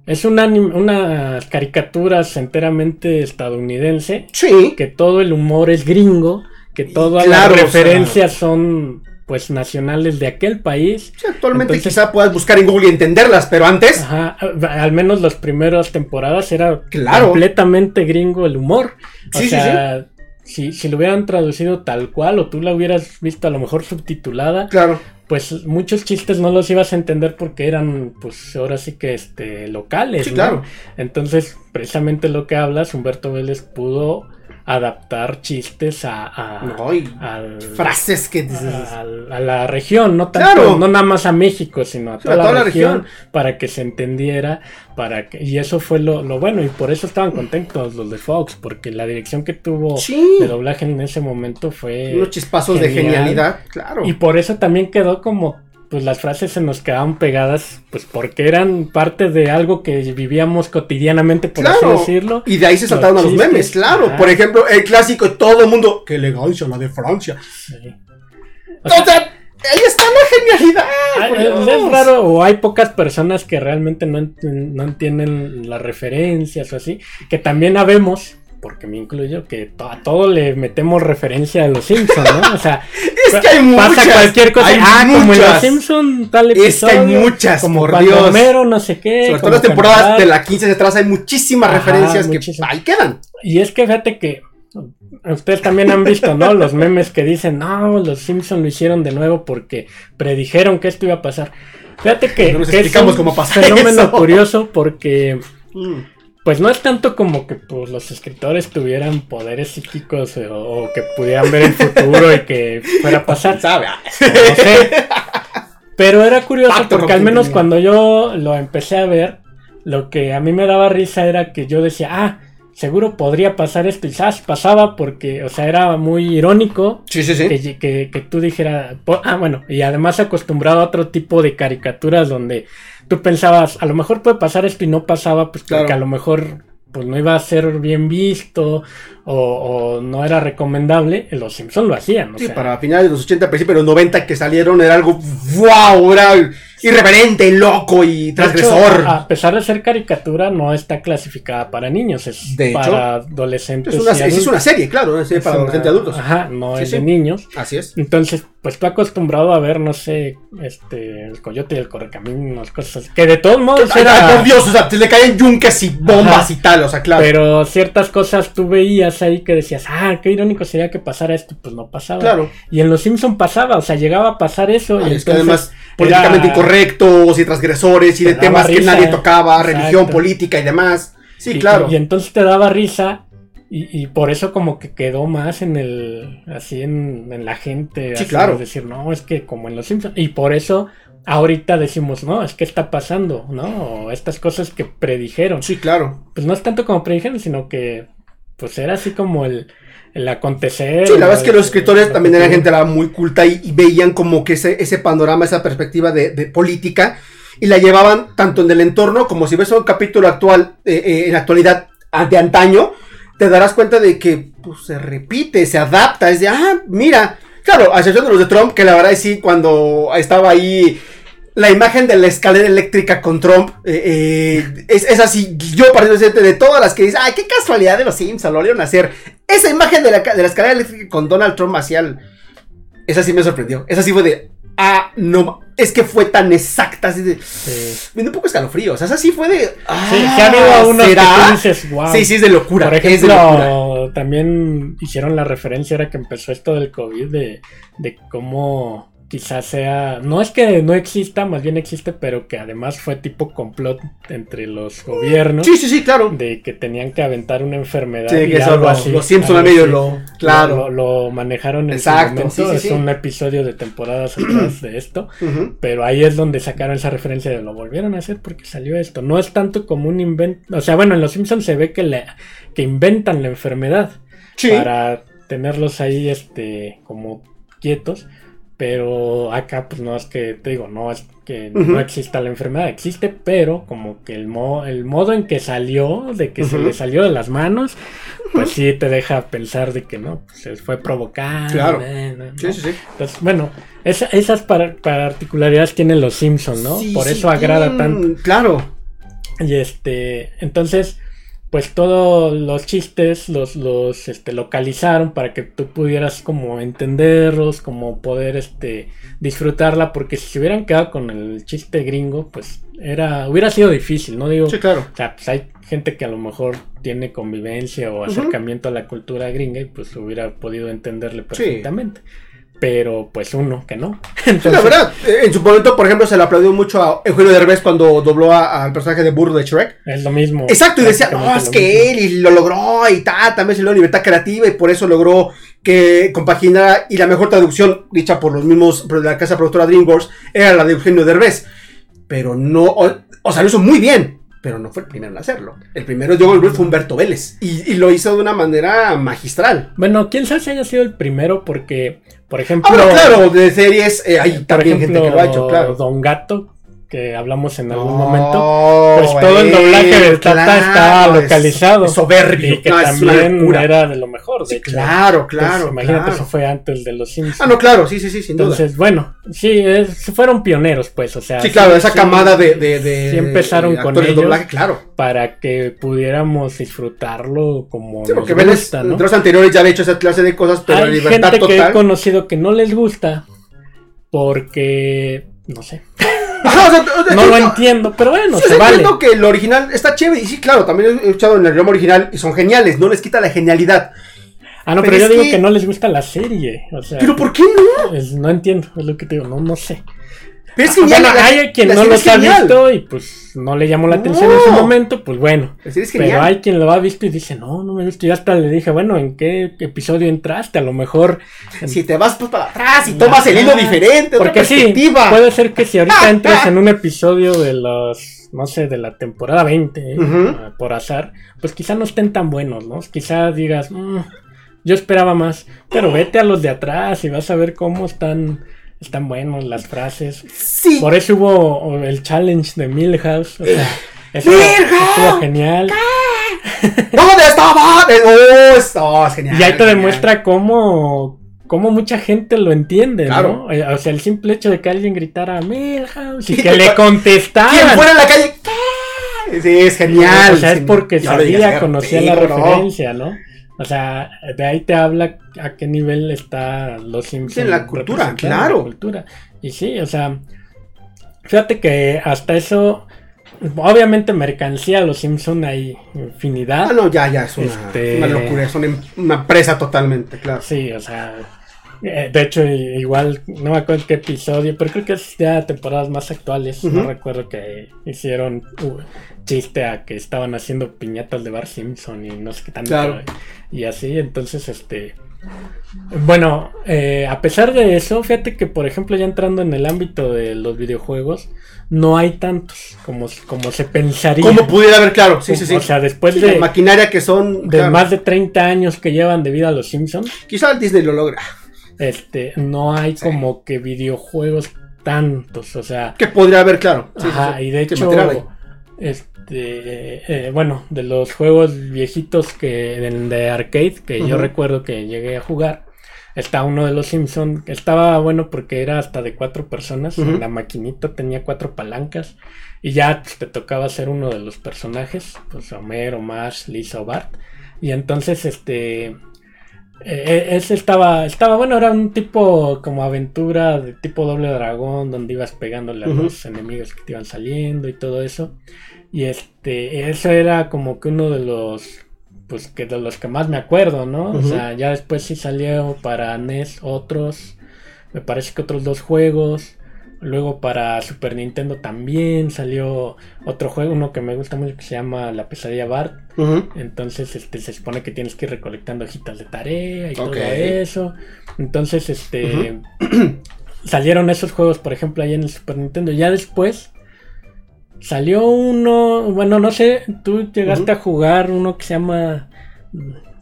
Speaker 2: es un anim- unas caricaturas enteramente estadounidense
Speaker 1: Sí.
Speaker 2: que todo el humor es gringo que todas
Speaker 1: Claro,
Speaker 2: las
Speaker 1: o sea-
Speaker 2: referencias son pues nacionales de aquel país
Speaker 1: Sí, actualmente
Speaker 2: Entonces-
Speaker 1: quizá puedas buscar en Google y entenderlas, pero antes.
Speaker 2: Ajá, al menos las primeras temporadas era
Speaker 1: Claro.
Speaker 2: completamente gringo el humor o
Speaker 1: Sí, sí,
Speaker 2: sea Si, si lo hubieran traducido tal cual o tú la hubieras visto a lo mejor subtitulada,
Speaker 1: Claro.
Speaker 2: pues muchos chistes no los ibas a entender porque eran, pues ahora sí que este, locales.
Speaker 1: Sí,
Speaker 2: ¿no?
Speaker 1: claro.
Speaker 2: Entonces, precisamente lo que hablas, Humberto Vélez pudo adaptar chistes a, a-
Speaker 1: No, y
Speaker 2: al-
Speaker 1: frases que dices.
Speaker 2: a, a la región, no tanto,
Speaker 1: Claro.
Speaker 2: no nada más a México, sino a toda, la,
Speaker 1: la
Speaker 2: región,
Speaker 1: región.
Speaker 2: para que se entendiera, para que, y eso fue lo, lo bueno, y por eso estaban contentos los de Fox, porque la dirección que tuvo
Speaker 1: Sí.
Speaker 2: de doblaje en ese momento fue
Speaker 1: Unos chispazos de
Speaker 2: genial.
Speaker 1: genialidad. Claro.
Speaker 2: y por eso también quedó como, pues las frases se nos quedaban pegadas, pues porque eran parte de algo que vivíamos cotidianamente, por así decirlo.
Speaker 1: Y de ahí se
Speaker 2: Los
Speaker 1: saltaron a los
Speaker 2: chistes,
Speaker 1: memes, claro. Por ejemplo, el clásico, todo el mundo. ¡Qué elegancia la de Francia!
Speaker 2: Sí. O sea,
Speaker 1: O sea, ahí está la genialidad. Por
Speaker 2: es, raro, o hay pocas personas que realmente no, ent- no entienden las referencias o así, que también habemos, porque me incluyo, que a todo le metemos referencia a los Simpsons, ¿no? O sea,
Speaker 1: Es que hay
Speaker 2: pasa
Speaker 1: muchas.
Speaker 2: cualquier cosa.
Speaker 1: hay
Speaker 2: ah, como en los
Speaker 1: muchas.
Speaker 2: Simpsons, tal
Speaker 1: Es que
Speaker 2: episodio.
Speaker 1: hay muchas,
Speaker 2: como
Speaker 1: por Dios.
Speaker 2: Homero, no sé qué.
Speaker 1: Sobre todo las temporadas de la 15 hacia atrás hay muchísimas
Speaker 2: Ajá,
Speaker 1: referencias que ahí quedan.
Speaker 2: Y es que fíjate que ustedes también han visto, ¿no? Los memes que dicen, no, los Simpsons lo hicieron de nuevo porque predijeron que esto iba a pasar. Fíjate que,
Speaker 1: No nos
Speaker 2: que es
Speaker 1: explicamos
Speaker 2: un
Speaker 1: cómo pasa
Speaker 2: fenómeno
Speaker 1: eso.
Speaker 2: curioso porque
Speaker 1: Mm.
Speaker 2: Pues no es tanto como que pues, los escritores tuvieran poderes psíquicos o, o que pudieran ver el futuro y que fuera a pasar.
Speaker 1: ¿Sabe?
Speaker 2: No sé. Pero era curioso porque al menos cuando yo lo empecé a ver, lo que a mí me daba risa era que yo decía, ah, seguro podría pasar esto. Y ¿sabes? pasaba porque, o sea, era muy irónico
Speaker 1: Sí, sí, sí.
Speaker 2: que, que- que tú dijeras, ah, bueno, y además acostumbrado a otro tipo de caricaturas donde tú pensabas, a lo mejor puede pasar esto y no pasaba, pues porque a lo mejor pues no iba a ser bien visto o, o no era recomendable, los Simpsons lo hacían, o
Speaker 1: Sí,
Speaker 2: sea,
Speaker 1: para finales de los 80, principios de los 90 que salieron era algo wow, era irreverente, loco y
Speaker 2: hecho,
Speaker 1: transgresor.
Speaker 2: a pesar de ser caricatura, no está clasificada para niños, es
Speaker 1: De hecho,
Speaker 2: para adolescentes.
Speaker 1: es, una,
Speaker 2: y
Speaker 1: sí, es
Speaker 2: adultos.
Speaker 1: una serie, claro, una serie
Speaker 2: Es
Speaker 1: para
Speaker 2: una-
Speaker 1: adolescentes y adultos.
Speaker 2: Ajá, no
Speaker 1: Sí,
Speaker 2: es
Speaker 1: sí.
Speaker 2: de niños.
Speaker 1: Así es.
Speaker 2: Entonces, pues tú acostumbrado a ver, no sé, este, el coyote y el correcaminos, cosas así. Que de todos modos era.
Speaker 1: ay, por Dios, o sea, te le caen yunques y bombas
Speaker 2: Ajá.
Speaker 1: y tal, o sea, claro.
Speaker 2: Pero ciertas cosas tú veías ahí que decías, ah, qué irónico sería que pasara esto, pues no pasaba.
Speaker 1: claro.
Speaker 2: Y en Los Simpson pasaba, o sea, llegaba a pasar eso. y
Speaker 1: es que además, políticamente
Speaker 2: era-
Speaker 1: incorrectos y transgresores y de
Speaker 2: Te
Speaker 1: temas que nadie tocaba,
Speaker 2: exacto.
Speaker 1: religión, política y demás. Sí,
Speaker 2: y-
Speaker 1: claro.
Speaker 2: Y, entonces te daba risa. Y, y por eso como que quedó más en el, así en, en la gente.
Speaker 1: Sí,
Speaker 2: así
Speaker 1: claro.
Speaker 2: de decir, no, es que como en Los Simpsons. Y por eso ahorita decimos, no, es que está pasando, ¿no? Estas cosas que predijeron.
Speaker 1: Sí, claro.
Speaker 2: Pues no es tanto como predijeron, sino que pues era así como el, el acontecer.
Speaker 1: Sí, la verdad es que los escritores también eran gente muy culta y, y veían como que ese, ese panorama, esa perspectiva de, de política y la llevaban tanto en el entorno como si ves un capítulo actual, eh, eh, en la actualidad de antaño, te darás cuenta de que pues, se repite, se adapta, es de, ah, mira, claro, a excepción de los de Trump, que la verdad es sí, cuando estaba ahí la imagen de la escalera eléctrica con Trump eh, eh, es, es así. Yo, particularmente, de todas las que dicen, ay, qué casualidad de los Simpsons, lo volvieron a hacer. Esa imagen de la, de la escalera eléctrica con Donald Trump hacia. Esa sí me sorprendió. Esa sí fue de. Ah, no. Es que fue tan exacta. Así de.
Speaker 2: Sí.
Speaker 1: Me dio un poco escalofrío. O sea, esa sí fue de. Ah,
Speaker 2: Sí, ha habido unos que tú dices, wow.
Speaker 1: Sí, sí, es de locura.
Speaker 2: Por
Speaker 1: es de locura.
Speaker 2: ejemplo, también hicieron la referencia ahora que empezó esto del COVID de, de cómo quizás sea, no es que no exista, más bien existe, pero que además fue tipo complot entre los gobiernos
Speaker 1: Sí, sí, sí, claro.
Speaker 2: de que tenían que aventar una enfermedad.
Speaker 1: Sí,
Speaker 2: y
Speaker 1: que eso
Speaker 2: algo
Speaker 1: lo-
Speaker 2: así,
Speaker 1: los Simpson a medio lo. Claro.
Speaker 2: Lo, lo manejaron en
Speaker 1: Exacto,
Speaker 2: su momento.
Speaker 1: sí, sí,
Speaker 2: es un episodio de temporadas atrás de esto. Pero ahí es donde sacaron esa referencia de lo volvieron a hacer porque salió esto. No es tanto como un invento. O sea, bueno, en Los Simpsons se ve que, le, que inventan la enfermedad
Speaker 1: Sí.
Speaker 2: para tenerlos ahí este como quietos. Pero acá, pues no es que, te digo, no es que no exista la enfermedad, existe, pero como que el, mo- el modo en que salió, de que se le salió de las manos, pues sí te deja pensar de que no, pues se fue provocado.
Speaker 1: Claro.
Speaker 2: eh, ¿no?
Speaker 1: Sí, sí, sí.
Speaker 2: Entonces, bueno, esa- esas par- particularidades tienen los Simpsons, ¿no?
Speaker 1: Sí,
Speaker 2: Por
Speaker 1: sí,
Speaker 2: eso agrada
Speaker 1: tienen-
Speaker 2: tanto.
Speaker 1: Claro.
Speaker 2: Y este, entonces, pues todos los chistes los, los este, localizaron para que tú pudieras como entenderlos, como poder este, disfrutarla, porque si se hubieran quedado con el chiste gringo, pues era, hubiera sido difícil, ¿no? Digo,
Speaker 1: Sí, claro.
Speaker 2: o sea, pues hay gente que a lo mejor tiene convivencia o acercamiento a la cultura gringa y pues hubiera podido entenderle perfectamente. Pero pues uno que no. Entonces,
Speaker 1: la verdad, eh, en su momento, por ejemplo, se le aplaudió mucho a Eugenio Derbez cuando dobló al personaje de Burro de Shrek.
Speaker 2: es lo mismo.
Speaker 1: Exacto, y decía, no, es que
Speaker 2: mismo.
Speaker 1: él y lo logró y tal, también se le dio libertad creativa y por eso logró que compaginara y la mejor traducción dicha por los mismos, por la casa productora DreamWorks, era la de Eugenio Derbez. Pero no, o, o sea, lo hizo muy bien, pero no fue el primero en hacerlo. El primero de Derbez fue Humberto Vélez y, y lo hizo de una manera magistral.
Speaker 2: Bueno, quién sabe si haya sido el primero porque, por ejemplo...
Speaker 1: Ah, bueno, claro, de series eh, hay
Speaker 2: por
Speaker 1: también
Speaker 2: ejemplo,
Speaker 1: gente que lo ha hecho, claro.
Speaker 2: Don Gato, que hablamos en algún momento, pues todo el doblaje de Tata
Speaker 1: claro,
Speaker 2: está
Speaker 1: es-
Speaker 2: localizado.
Speaker 1: es soberbio,
Speaker 2: Y que
Speaker 1: no,
Speaker 2: también era de lo mejor. De
Speaker 1: Sí,
Speaker 2: hecho.
Speaker 1: claro,
Speaker 2: Pues,
Speaker 1: claro.
Speaker 2: imagínate,
Speaker 1: claro.
Speaker 2: eso fue antes de los Simpsons.
Speaker 1: Ah, no, claro, sí, sí, sí, sin duda.
Speaker 2: Entonces, bueno, sí, es- fueron pioneros, pues, o sea.
Speaker 1: Sí, claro, esa
Speaker 2: sí,
Speaker 1: camada de, de, de
Speaker 2: sí empezaron
Speaker 1: de
Speaker 2: con ellos.
Speaker 1: doblaje, claro.
Speaker 2: para que pudiéramos disfrutarlo como
Speaker 1: Sí,
Speaker 2: nos
Speaker 1: porque ven,
Speaker 2: gusta, ¿no?
Speaker 1: los anteriores ya han hecho esa clase de cosas, pero
Speaker 2: Hay
Speaker 1: libertad
Speaker 2: gente que he conocido que no les gusta porque, no sé,
Speaker 1: Ajá, o sea,
Speaker 2: no lo entiendo, pero bueno,
Speaker 1: sí,
Speaker 2: se vale.
Speaker 1: entiendo que el original está chévere, y sí, claro, también he escuchado en el idioma original y son geniales, no les quita la genialidad.
Speaker 2: Ah, no,
Speaker 1: pero
Speaker 2: pero, yo digo
Speaker 1: que-
Speaker 2: que... no les gusta la serie, o sea,
Speaker 1: Pero ¿por qué no?
Speaker 2: es- no entiendo, es lo que te digo, no, no sé.
Speaker 1: Pero es
Speaker 2: Ah,
Speaker 1: genial.
Speaker 2: bueno,
Speaker 1: la-
Speaker 2: hay quien no
Speaker 1: es
Speaker 2: ha visto y pues no le llamó la atención en su momento, pues bueno.
Speaker 1: La serie es
Speaker 2: Pero hay quien lo ha visto y dice, no, no me gusta. Yo hasta le dije, bueno, ¿en qué episodio entraste? A lo mejor.
Speaker 1: Si te vas pues para atrás y tomas el hilo diferente, otra
Speaker 2: Porque sí,
Speaker 1: perspectiva.
Speaker 2: puede ser que si ahorita entras en un episodio de los, no sé, de la temporada 20, ¿eh? Ah, por azar, pues quizá no estén tan buenos, ¿no? Quizá digas, "Mm, yo esperaba más, pero vete a los de atrás y vas a ver cómo están, están buenos las frases.
Speaker 1: Sí.
Speaker 2: Por eso hubo el challenge de Milhouse, o sea, estuvo genial.
Speaker 1: ¿Dónde estaba? Oh, esto es genial.
Speaker 2: Y ahí te
Speaker 1: genial.
Speaker 2: demuestra cómo, cómo mucha gente lo entiende,
Speaker 1: Claro.
Speaker 2: ¿no? Eh, O sea, el simple hecho de que alguien gritara Milhouse y que le contestaran.
Speaker 1: ¿Quién fuera en la calle? Sí, es genial.
Speaker 2: O sea, es porque sabía, conocía la referencia, ¿no? O sea, de ahí te habla a qué nivel está los Simpsons.
Speaker 1: Sí, en la cultura, claro.
Speaker 2: la cultura. Y sí, o sea, fíjate que hasta eso, obviamente mercancía, los Simpsons hay infinidad.
Speaker 1: Ah, no, ya, ya, es una,
Speaker 2: Este-
Speaker 1: una locura, es una, una empresa totalmente, claro.
Speaker 2: Sí, o sea, eh, de hecho, igual, no me acuerdo qué episodio, pero creo que es ya temporadas más actuales. No recuerdo que hicieron uh, chiste a que estaban haciendo piñatas de Bar Simpson y no sé qué tanto.
Speaker 1: Claro.
Speaker 2: Y así, entonces, este. Bueno, eh, a pesar de eso, fíjate que, por ejemplo, ya entrando en el ámbito de los videojuegos, no hay tantos como, como se pensaría.
Speaker 1: Como pudiera haber, claro, sí, sí, sí.
Speaker 2: O sea, después
Speaker 1: Sí, la
Speaker 2: de,
Speaker 1: maquinaria que son.
Speaker 2: de
Speaker 1: claro.
Speaker 2: más de 30 años que llevan de vida a los Simpsons,
Speaker 1: Quizá el Disney lo logra.
Speaker 2: Este, no hay
Speaker 1: Sí.
Speaker 2: como que videojuegos tantos, o sea,
Speaker 1: Que podría haber, claro. Sí,
Speaker 2: ajá,
Speaker 1: sí.
Speaker 2: y de hecho, este, eh, bueno, de los juegos viejitos que de, de arcade que yo recuerdo que llegué a jugar, está uno de los Simpson que estaba bueno porque era hasta de cuatro personas,
Speaker 1: Ujú.
Speaker 2: la maquinita tenía cuatro palancas y ya pues, te tocaba ser uno de los personajes, pues Homero, Marsh, Lisa o Bart, y entonces este eh, ese estaba, estaba bueno, era un tipo como aventura de tipo doble dragón, donde ibas pegándole a los enemigos que te iban saliendo y todo eso. Y este, eso era como que uno de los, pues que de los que más me acuerdo, ¿no? O sea, ya después sí salió para NES otros, me parece que otros dos juegos. Luego para Super Nintendo también salió otro juego, uno que me gusta mucho que se llama La pesadilla Bart. Entonces, este, se supone que tienes que ir recolectando hojitas de tarea y todo eso. Entonces, este, salieron esos juegos, por ejemplo, ahí en el Super Nintendo. Ya después salió uno, bueno, no sé, tú llegaste a jugar uno que se llama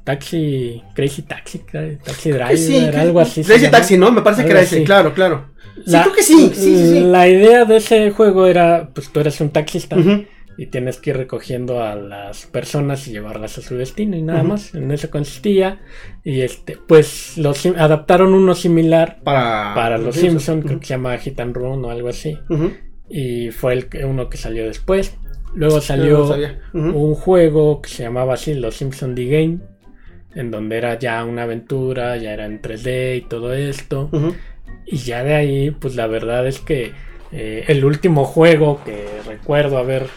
Speaker 2: Taxi, Crazy Taxi, Taxi Driver,
Speaker 1: sí,
Speaker 2: algo así.
Speaker 1: Crazy. Taxi, ¿no? Me parece que era ese, claro, claro. Sí,
Speaker 2: La-
Speaker 1: creo que sí, sí, sí, sí.
Speaker 2: La idea de ese juego era, pues tú eres un taxista y tienes que ir recogiendo a las personas y llevarlas a su destino y nada más. En eso consistía. Y este, pues los adaptaron uno similar
Speaker 1: Para,
Speaker 2: para los Simpsons, creo que se llama Hit and Run o algo así. Y fue el uno que salió después. Luego salió un juego que se llamaba así, Los Simpson The Game, en donde era ya una aventura, ya era en 3D y todo esto. Y ya de ahí, pues la verdad es que eh, el último juego que recuerdo haber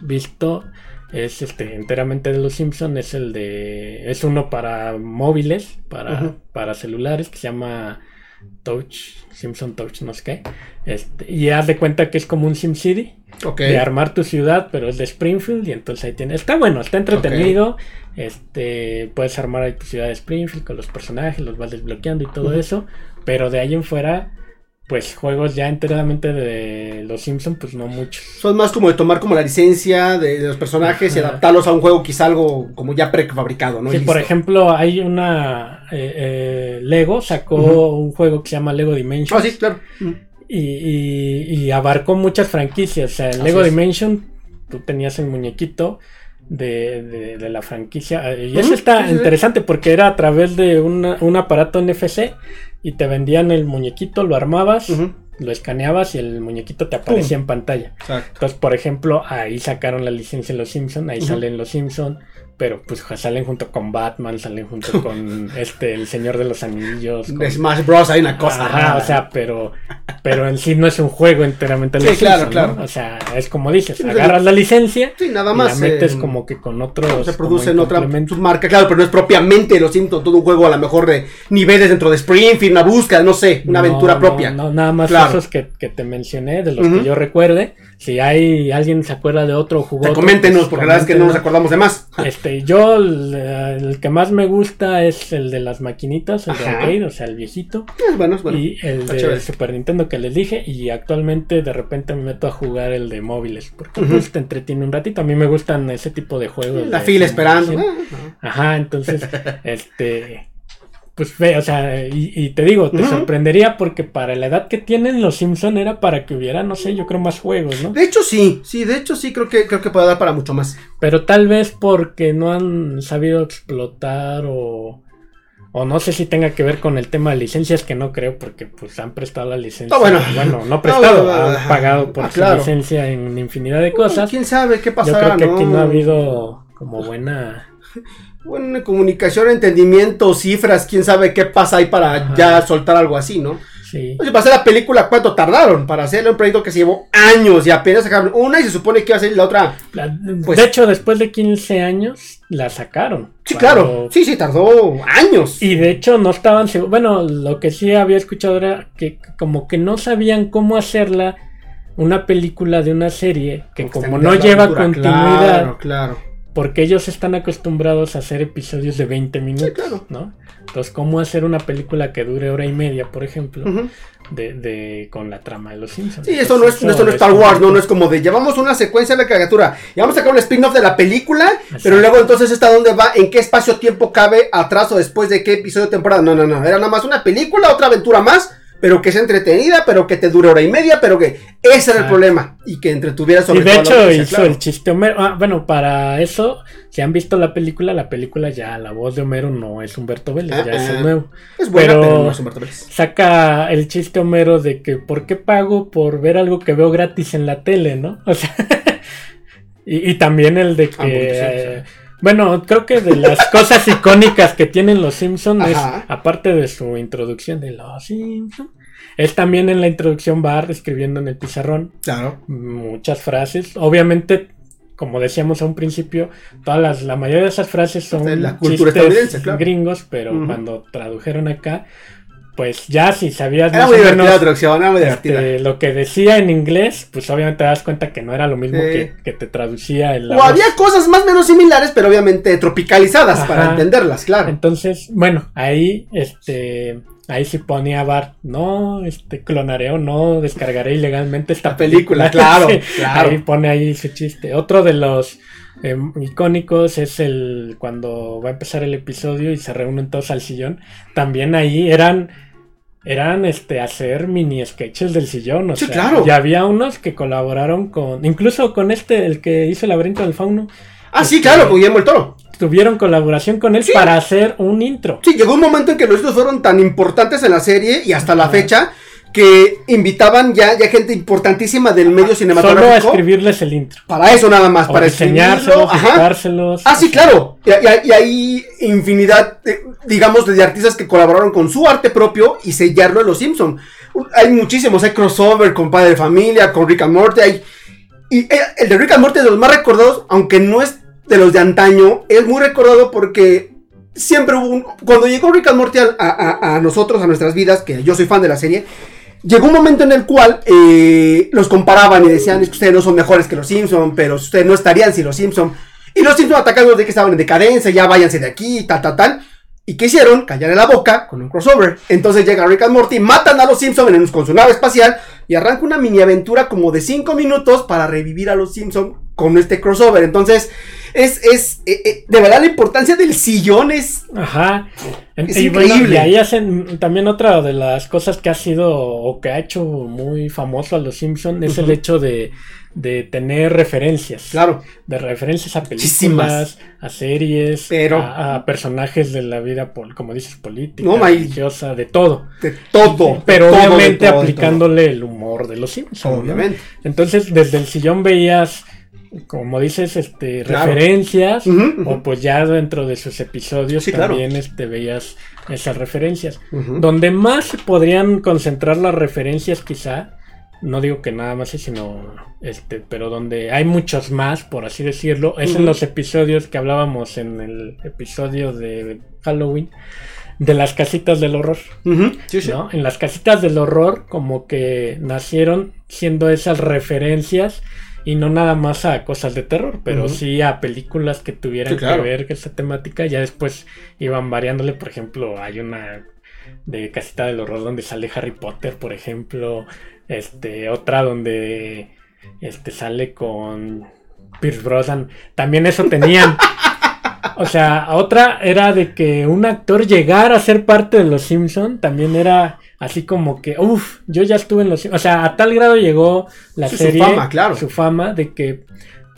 Speaker 2: visto es este enteramente de los Simpsons, es el de es uno para móviles, para, para celulares que se llama Touch, Simpson Touch, no sé qué. Este, y haz de cuenta que es como un SimCity
Speaker 1: Ok.
Speaker 2: de armar tu ciudad, pero es de Springfield y entonces ahí tiene, está bueno, está entretenido, este, puedes armar ahí tu ciudad de Springfield con los personajes, los vas desbloqueando y todo eso, pero de ahí en fuera, pues juegos ya enteramente de los Simpsons, pues no muchos.
Speaker 1: Son más como de tomar como la licencia de, de los personajes y adaptarlos a un juego quizá algo como ya prefabricado, ¿no?
Speaker 2: Sí, por ejemplo, hay una eh, eh, Lego sacó un juego que se llama Lego Dimensions
Speaker 1: Ah, sí, claro.
Speaker 2: Y, y- y abarcó muchas franquicias. O sea, en Lego. Dimension, tú tenías el muñequito de, de- de la franquicia. eh, Y eso está interesante porque era a través de una- un aparato NFC y te vendían el muñequito, lo armabas, lo escaneabas y el muñequito te aparecía en pantalla.
Speaker 1: Exacto.
Speaker 2: Entonces, por ejemplo, ahí sacaron la licencia de los Simpson, ahí salen los Simpson, pero pues salen junto con Batman, salen junto con este el Señor de los Anillos. con-
Speaker 1: De Smash Bros. hay una cosa.
Speaker 2: Ajá,
Speaker 1: rara.
Speaker 2: o sea, pero pero en sí no es un juego enteramente
Speaker 1: Sí, claro, claro.
Speaker 2: O sea, es como dices,
Speaker 1: pues,
Speaker 2: agarras la licencia
Speaker 1: Sí, nada
Speaker 2: y
Speaker 1: más.
Speaker 2: la metes
Speaker 1: eh,
Speaker 2: como que con otros
Speaker 1: se produce en otra submarca, claro, pero no es propiamente los Simpsons, todo un juego a lo mejor de niveles dentro de Springfield, una búsqueda, no sé, una
Speaker 2: No,
Speaker 1: aventura
Speaker 2: no,
Speaker 1: propia.
Speaker 2: No, nada más
Speaker 1: Claro.
Speaker 2: esos que, que te mencioné, de los que yo recuerde. Si hay alguien se acuerda de otro jugó
Speaker 1: Te
Speaker 2: otro,
Speaker 1: coméntenos,
Speaker 2: pues,
Speaker 1: porque la verdad es que no nos acordamos de más.
Speaker 2: Este, yo el, el que más me gusta es el de las maquinitas, el de
Speaker 1: Ajá.
Speaker 2: arcade, o sea, el viejito.
Speaker 1: Es bueno, es bueno.
Speaker 2: y el de
Speaker 1: chévere.
Speaker 2: Super Nintendo que les dije. Y actualmente de repente me meto a jugar el de móviles. Porque
Speaker 1: Ujú.
Speaker 2: pues te entretiene un ratito. A mí me gustan ese tipo de juegos.
Speaker 1: La
Speaker 2: de
Speaker 1: fila esperando. Ah,
Speaker 2: Ajá, entonces, este. Pues ve, o sea, y, y te digo, te sorprendería porque para la edad que tienen los Simpson era para que hubiera, no sé, yo creo más juegos, ¿no?
Speaker 1: De hecho, sí, sí, de hecho, sí, creo que, creo que puede dar para mucho más.
Speaker 2: Pero tal vez porque no han sabido explotar o, o no sé si tenga que ver con el tema de licencias, que no creo porque pues han prestado la licencia.
Speaker 1: Ah, bueno.
Speaker 2: no prestado,
Speaker 1: bueno,
Speaker 2: han
Speaker 1: ajá.
Speaker 2: pagado por
Speaker 1: Ah,
Speaker 2: su licencia en infinidad de cosas.
Speaker 1: ¿Quién sabe qué
Speaker 2: Yo
Speaker 1: pasará?
Speaker 2: creo que aquí no ha habido como buena...
Speaker 1: Buena comunicación, entendimiento, cifras, quién sabe qué pasa ahí para
Speaker 2: Ajá.
Speaker 1: ya soltar algo así, ¿no?
Speaker 2: Sí.
Speaker 1: Oye, para hacer la película, ¿cuánto tardaron? Para hacerle un proyecto que se llevó años y apenas sacaron una y se supone que iba a ser la otra.
Speaker 2: La-
Speaker 1: Pues-
Speaker 2: de hecho, después de 15 años la sacaron.
Speaker 1: Sí,
Speaker 2: Cuando-
Speaker 1: claro. Sí, sí, tardó años.
Speaker 2: Y de hecho no estaban seguros. Bueno, lo que sí había escuchado era que como que no sabían cómo hacerla una película de una serie que como no lleva
Speaker 1: aventura,
Speaker 2: continuidad,
Speaker 1: Claro, claro.
Speaker 2: Porque ellos están acostumbrados a hacer episodios de 20 minutos,
Speaker 1: Sí, claro.
Speaker 2: ¿no? Entonces, ¿cómo hacer una película que dure hora y media, por ejemplo, de, de- con la trama de los Simpsons?
Speaker 1: Sí, esto no es, no es
Speaker 2: eso
Speaker 1: Star Wars, no, no es como de llevamos una secuencia de la caricatura y vamos a sacar un spin-off de la película, pero luego entonces está dónde va, en qué espacio-tiempo cabe, atrás o después de qué episodio de temporada. No, no, no, era nada más una película, otra aventura más, pero que sea entretenida, pero que te dure hora y media, pero que ese era el problema y que entretuviera sobre
Speaker 2: Y de
Speaker 1: todo
Speaker 2: hecho hizo
Speaker 1: claro.
Speaker 2: el chiste Homero. Ah, bueno, para eso, si han visto la película, la película ya, la voz de Homero no es Humberto Vélez,
Speaker 1: Ah,
Speaker 2: ya es
Speaker 1: ah.
Speaker 2: el nuevo.
Speaker 1: Es buena,
Speaker 2: pero-
Speaker 1: pero, no es Humberto Vélez.
Speaker 2: Saca el chiste Homero de que ¿por qué pago por ver algo que veo gratis en la tele, no? O sea, y, y también el de que... Bueno, creo que de las cosas icónicas que tienen los Simpsons es, aparte de su introducción de los Simpsons, es también en la introducción Bart escribiendo en el pizarrón
Speaker 1: Claro.
Speaker 2: muchas frases. Obviamente, como decíamos a un principio, todas las, la mayoría de esas frases son
Speaker 1: De la cultura
Speaker 2: chistes
Speaker 1: estadounidense, claro.
Speaker 2: gringos, pero cuando tradujeron acá, pues ya si sabías
Speaker 1: Era
Speaker 2: más
Speaker 1: muy
Speaker 2: o
Speaker 1: divertida la traducción, era muy divertida.
Speaker 2: este, lo que decía en inglés, pues obviamente te das cuenta que no era lo mismo
Speaker 1: Sí.
Speaker 2: que, que te traducía el
Speaker 1: O había cosas más o menos similares, pero obviamente tropicalizadas
Speaker 2: Ajá.
Speaker 1: para entenderlas, claro.
Speaker 2: Entonces, bueno, ahí, este, ahí sí ponía Bart, no, este, clonaré o no, descargaré ilegalmente esta
Speaker 1: La película,
Speaker 2: película.
Speaker 1: claro, claro.
Speaker 2: Ahí pone ahí su chiste. Otro de los em, icónicos es el cuando va a empezar el episodio y se reúnen todos al sillón. También ahí eran, eran, este, hacer mini sketches del sillón. O
Speaker 1: Sí,
Speaker 2: sea,
Speaker 1: claro.
Speaker 2: Y había unos que colaboraron con, incluso con este, el que hizo el laberinto del fauno.
Speaker 1: Ah, sí,
Speaker 2: este,
Speaker 1: claro, con Guillermo el Toro.
Speaker 2: Tuvieron colaboración con él
Speaker 1: Sí.
Speaker 2: para hacer un intro.
Speaker 1: Sí, llegó un momento en que los hijos fueron tan importantes en la serie y hasta la fecha que invitaban ya, ya gente importantísima del medio
Speaker 2: Solo a
Speaker 1: cinematográfico.
Speaker 2: escribirles el intro.
Speaker 1: Para eso nada más,
Speaker 2: O
Speaker 1: para. Ajá.
Speaker 2: dibujárselos.
Speaker 1: Ah, sí, claro. Y, y- y hay infinidad, de, digamos, de artistas que colaboraron con su arte propio y sellarlo en Los Simpson. Hay muchísimos, hay crossover con Padre de Familia, con Rick and Morty. Hay, y eh, el de Rick and Morty es de los más recordados, aunque no es de los de antaño, es muy recordado porque siempre hubo un... Cuando llegó Rick and Morty a, a- a nosotros, a nuestras vidas, que yo soy fan de la serie, llegó un momento en el cual eh, los comparaban y decían, es que ustedes no son mejores que los Simpson, pero ustedes no estarían sin los Simpson. Y los Simpson atacando de que estaban en decadencia, ya váyanse de aquí, tal, tal, tal. ¿Y qué hicieron? Callarle la boca con un crossover. Entonces llega Rick and Morty, matan a los Simpson con su nave espacial y arranca una mini aventura como de 5 minutos para revivir a los Simpson con este crossover. Entonces, es, es eh, eh, de verdad la importancia del sillón es...
Speaker 2: Ajá.
Speaker 1: Es
Speaker 2: y, bueno,
Speaker 1: increíble.
Speaker 2: y ahí hacen también otra de las cosas que ha sido o que ha hecho muy famoso a los Simpsons es el hecho de, de tener referencias.
Speaker 1: Claro,
Speaker 2: De referencias a
Speaker 1: Muchísimas.
Speaker 2: películas, a series,
Speaker 1: Pero-
Speaker 2: a, a personajes de la vida, pol- como dices, política,
Speaker 1: No,
Speaker 2: religiosa, de todo.
Speaker 1: de todo.
Speaker 2: Pero
Speaker 1: de todo, de
Speaker 2: obviamente
Speaker 1: todo,
Speaker 2: aplicándole el humor de los Simpsons.
Speaker 1: Obviamente.
Speaker 2: Entonces, desde el sillón veías, como dices, este,
Speaker 1: Claro.
Speaker 2: referencias, o pues ya dentro de sus episodios
Speaker 1: Sí, claro.
Speaker 2: también este, veías esas referencias. Donde más se podrían concentrar las referencias, quizá, no digo que nada más, sino este, pero donde hay muchos más, por así decirlo, es en los episodios que hablábamos en el episodio de Halloween. De las casitas del horror.
Speaker 1: Ujú, Sí, sí.
Speaker 2: ¿no? En las casitas del horror como que nacieron siendo esas referencias y no nada más a cosas de terror, pero sí a películas que tuvieran
Speaker 1: Sí, claro.
Speaker 2: que ver con esta temática. Ya después iban variándole, por ejemplo, hay una de casita del horror donde sale Harry Potter, por ejemplo, este otra donde este sale con Pierce Brosnan. También eso tenían. O sea, otra era de que un actor llegara a ser parte de los Simpson también era así como que, uff, yo ya estuve en los. O sea, a tal grado llegó la
Speaker 1: Sí, su
Speaker 2: serie,
Speaker 1: fama, claro.
Speaker 2: su fama de que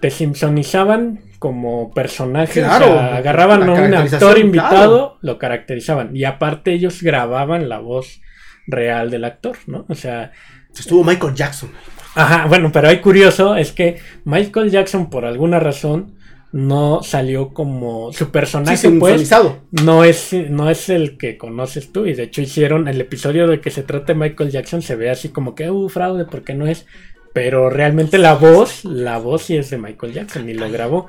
Speaker 2: te simpsonizaban como personaje,
Speaker 1: Claro,
Speaker 2: o sea, agarraban a un actor invitado, lo caracterizaban y aparte ellos grababan la voz real del actor, ¿no? O sea,
Speaker 1: Estuvo Michael Jackson.
Speaker 2: Ajá, bueno, pero hay curioso es que Michael Jackson por alguna razón no salió como su
Speaker 1: Sí,
Speaker 2: personaje, pues
Speaker 1: sintonizado.
Speaker 2: no es no es el que conoces tú y de hecho hicieron el episodio de que se trata de Michael Jackson se ve así como que uh fraude porque no es, pero realmente la voz la voz sí es de Michael Jackson y lo grabó.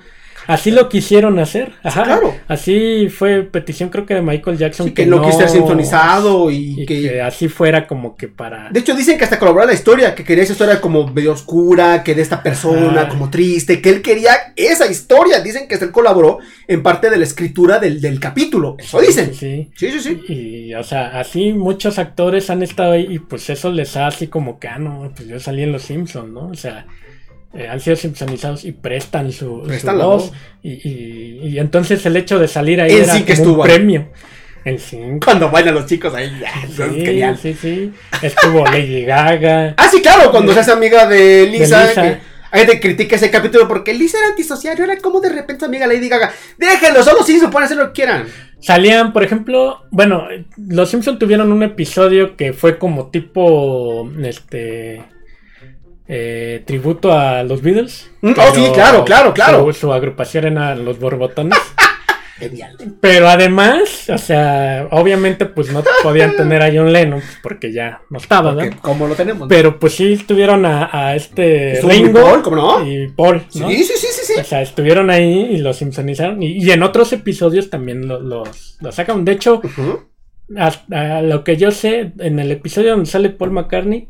Speaker 2: Así lo quisieron hacer, ajá.
Speaker 1: claro.
Speaker 2: Así fue petición creo que de Michael Jackson
Speaker 1: Sí, que no quiso ser sintonizado y,
Speaker 2: y
Speaker 1: que...
Speaker 2: que así fuera como que para
Speaker 1: De hecho, dicen que hasta colaboró la historia, que quería esa historia como medio oscura, que de esta persona,
Speaker 2: Ajá.
Speaker 1: como triste, que él quería esa historia. Dicen que él colaboró en parte de la escritura del, del capítulo. Eso dicen.
Speaker 2: Sí.
Speaker 1: Sí, sí, sí.
Speaker 2: Y, o sea, así muchos actores han estado ahí y pues eso les ha así como que, ah, no, pues yo salí en Los Simpsons, ¿no? O sea, eh, han sido simpsonizados y prestan su, su
Speaker 1: Prestan
Speaker 2: voz.
Speaker 1: voz.
Speaker 2: Y, y- y entonces el hecho de salir ahí
Speaker 1: En
Speaker 2: era
Speaker 1: sí que
Speaker 2: como
Speaker 1: estuvo
Speaker 2: un premio. En sí.
Speaker 1: Cuando bailan los chicos ahí, ya, eso es
Speaker 2: Sí,
Speaker 1: genial.
Speaker 2: sí, sí. Estuvo Lady Gaga.
Speaker 1: Ah, sí, claro, cuando se hace amiga de Lisa.
Speaker 2: Lisa.
Speaker 1: que hay gente que critica ese capítulo porque Lisa era antisocial. Era como de repente su amiga Lady Gaga. Déjenlo, solo sí se pueden hacer lo que quieran.
Speaker 2: Salían, por ejemplo, bueno, los Simpsons tuvieron un episodio que fue como tipo, este, eh, tributo a los Beatles.
Speaker 1: Mm, oh, sí, claro, claro, claro.
Speaker 2: Su, su agrupación era los Borbotones.
Speaker 1: Genial.
Speaker 2: Pero además, o sea, obviamente pues no podían tener a John Lennon pues, porque ya no estaba, ¿no?
Speaker 1: Como lo tenemos.
Speaker 2: Pero pues sí tuvieron a, a este Ringo
Speaker 1: Paul, ¿cómo no?
Speaker 2: y Paul, ¿no?
Speaker 1: Sí, sí, sí, sí, sí.
Speaker 2: O sea, estuvieron ahí y los simpsonizaron. Y, y en otros episodios también lo- los, los sacan. De hecho, hasta a lo que yo sé, en el episodio donde sale Paul McCartney,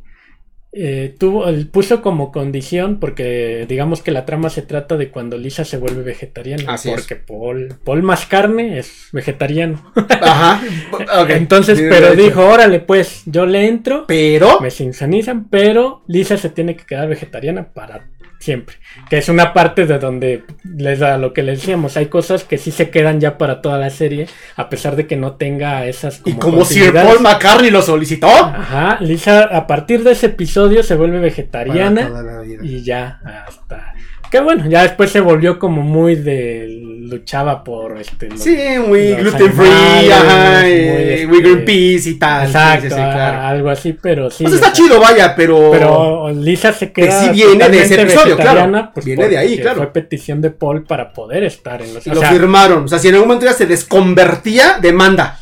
Speaker 2: eh, tuvo, puso como condición, porque digamos que la trama se trata de cuando Lisa se vuelve vegetariana.
Speaker 1: Así es.
Speaker 2: porque Paul, Paul más carne es vegetariano.
Speaker 1: Ajá.
Speaker 2: Entonces, pero dijo, órale, pues yo le entro,
Speaker 1: Pero.
Speaker 2: me sintonizan, pero Lisa se tiene que quedar vegetariana para siempre. Que es una parte de donde les da lo que les decíamos. Hay cosas que sí se quedan ya para toda la serie, a pesar de que no tenga esas
Speaker 1: Y
Speaker 2: como
Speaker 1: como Sir. Paul McCartney lo solicitó.
Speaker 2: Ajá, Lisa a partir de ese episodio se vuelve
Speaker 1: Para
Speaker 2: vegetariana
Speaker 1: toda la vida.
Speaker 2: y ya hasta que bueno, ya después se volvió como muy de luchaba por este los-
Speaker 1: Sí, muy
Speaker 2: los
Speaker 1: gluten free, ajá,
Speaker 2: muy, este,
Speaker 1: muy Greenpeace y tal.
Speaker 2: Exacto,
Speaker 1: sí, claro.
Speaker 2: algo así, pero sí.
Speaker 1: Pues está
Speaker 2: o sea,
Speaker 1: chido, vaya, pero.
Speaker 2: Pero Lisa se
Speaker 1: Que
Speaker 2: queda
Speaker 1: sí viene de ese episodio, claro.
Speaker 2: pues,
Speaker 1: Viene de ahí, claro.
Speaker 2: Fue petición de Paul para poder estar en los
Speaker 1: Y
Speaker 2: o
Speaker 1: lo
Speaker 2: sea,
Speaker 1: firmaron. O sea, si en algún momento ya se desconvertía, demanda.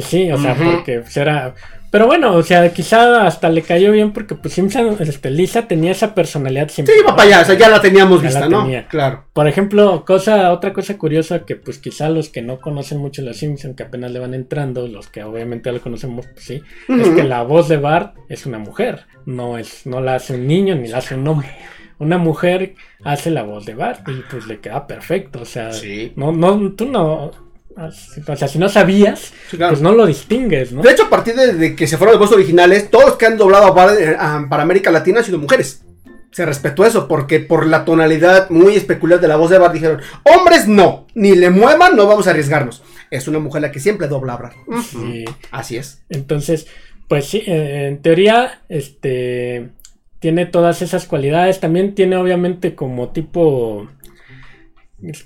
Speaker 2: Sí, o sea, porque pues, era. Pero bueno, o sea, quizá hasta le cayó bien porque pues Simpson, este, Lisa tenía esa personalidad
Speaker 1: Sí,
Speaker 2: siempre.
Speaker 1: iba
Speaker 2: ¿no?
Speaker 1: para allá, o sea, ya la teníamos
Speaker 2: Ya la
Speaker 1: vista, ¿no?
Speaker 2: tenía.
Speaker 1: Claro.
Speaker 2: Por ejemplo, cosa, otra cosa curiosa que pues quizá los que no conocen mucho los Simpson, que apenas le van entrando, los que obviamente ya lo conocemos, pues sí, es que la voz de Bart es una mujer, no es, no la hace un niño ni la hace un hombre. Una mujer hace la voz de Bart y pues le queda perfecto, o sea,
Speaker 1: Sí.
Speaker 2: no, no, tú no, o sea, si no sabías,
Speaker 1: Sí, claro.
Speaker 2: pues no lo distingues, ¿no?
Speaker 1: De hecho, a partir de, de que se fueron los voces originales, todos los que han doblado a Bart, eh, a- para América Latina han sido mujeres. se respetó eso, porque por la tonalidad muy especular de la voz de Bart dijeron, hombres no, ni le muevan, no vamos a arriesgarnos. Es una mujer la que siempre dobla hablar.
Speaker 2: Sí.
Speaker 1: Así es.
Speaker 2: Entonces, pues sí, en teoría, este tiene todas esas cualidades. También tiene, obviamente, como tipo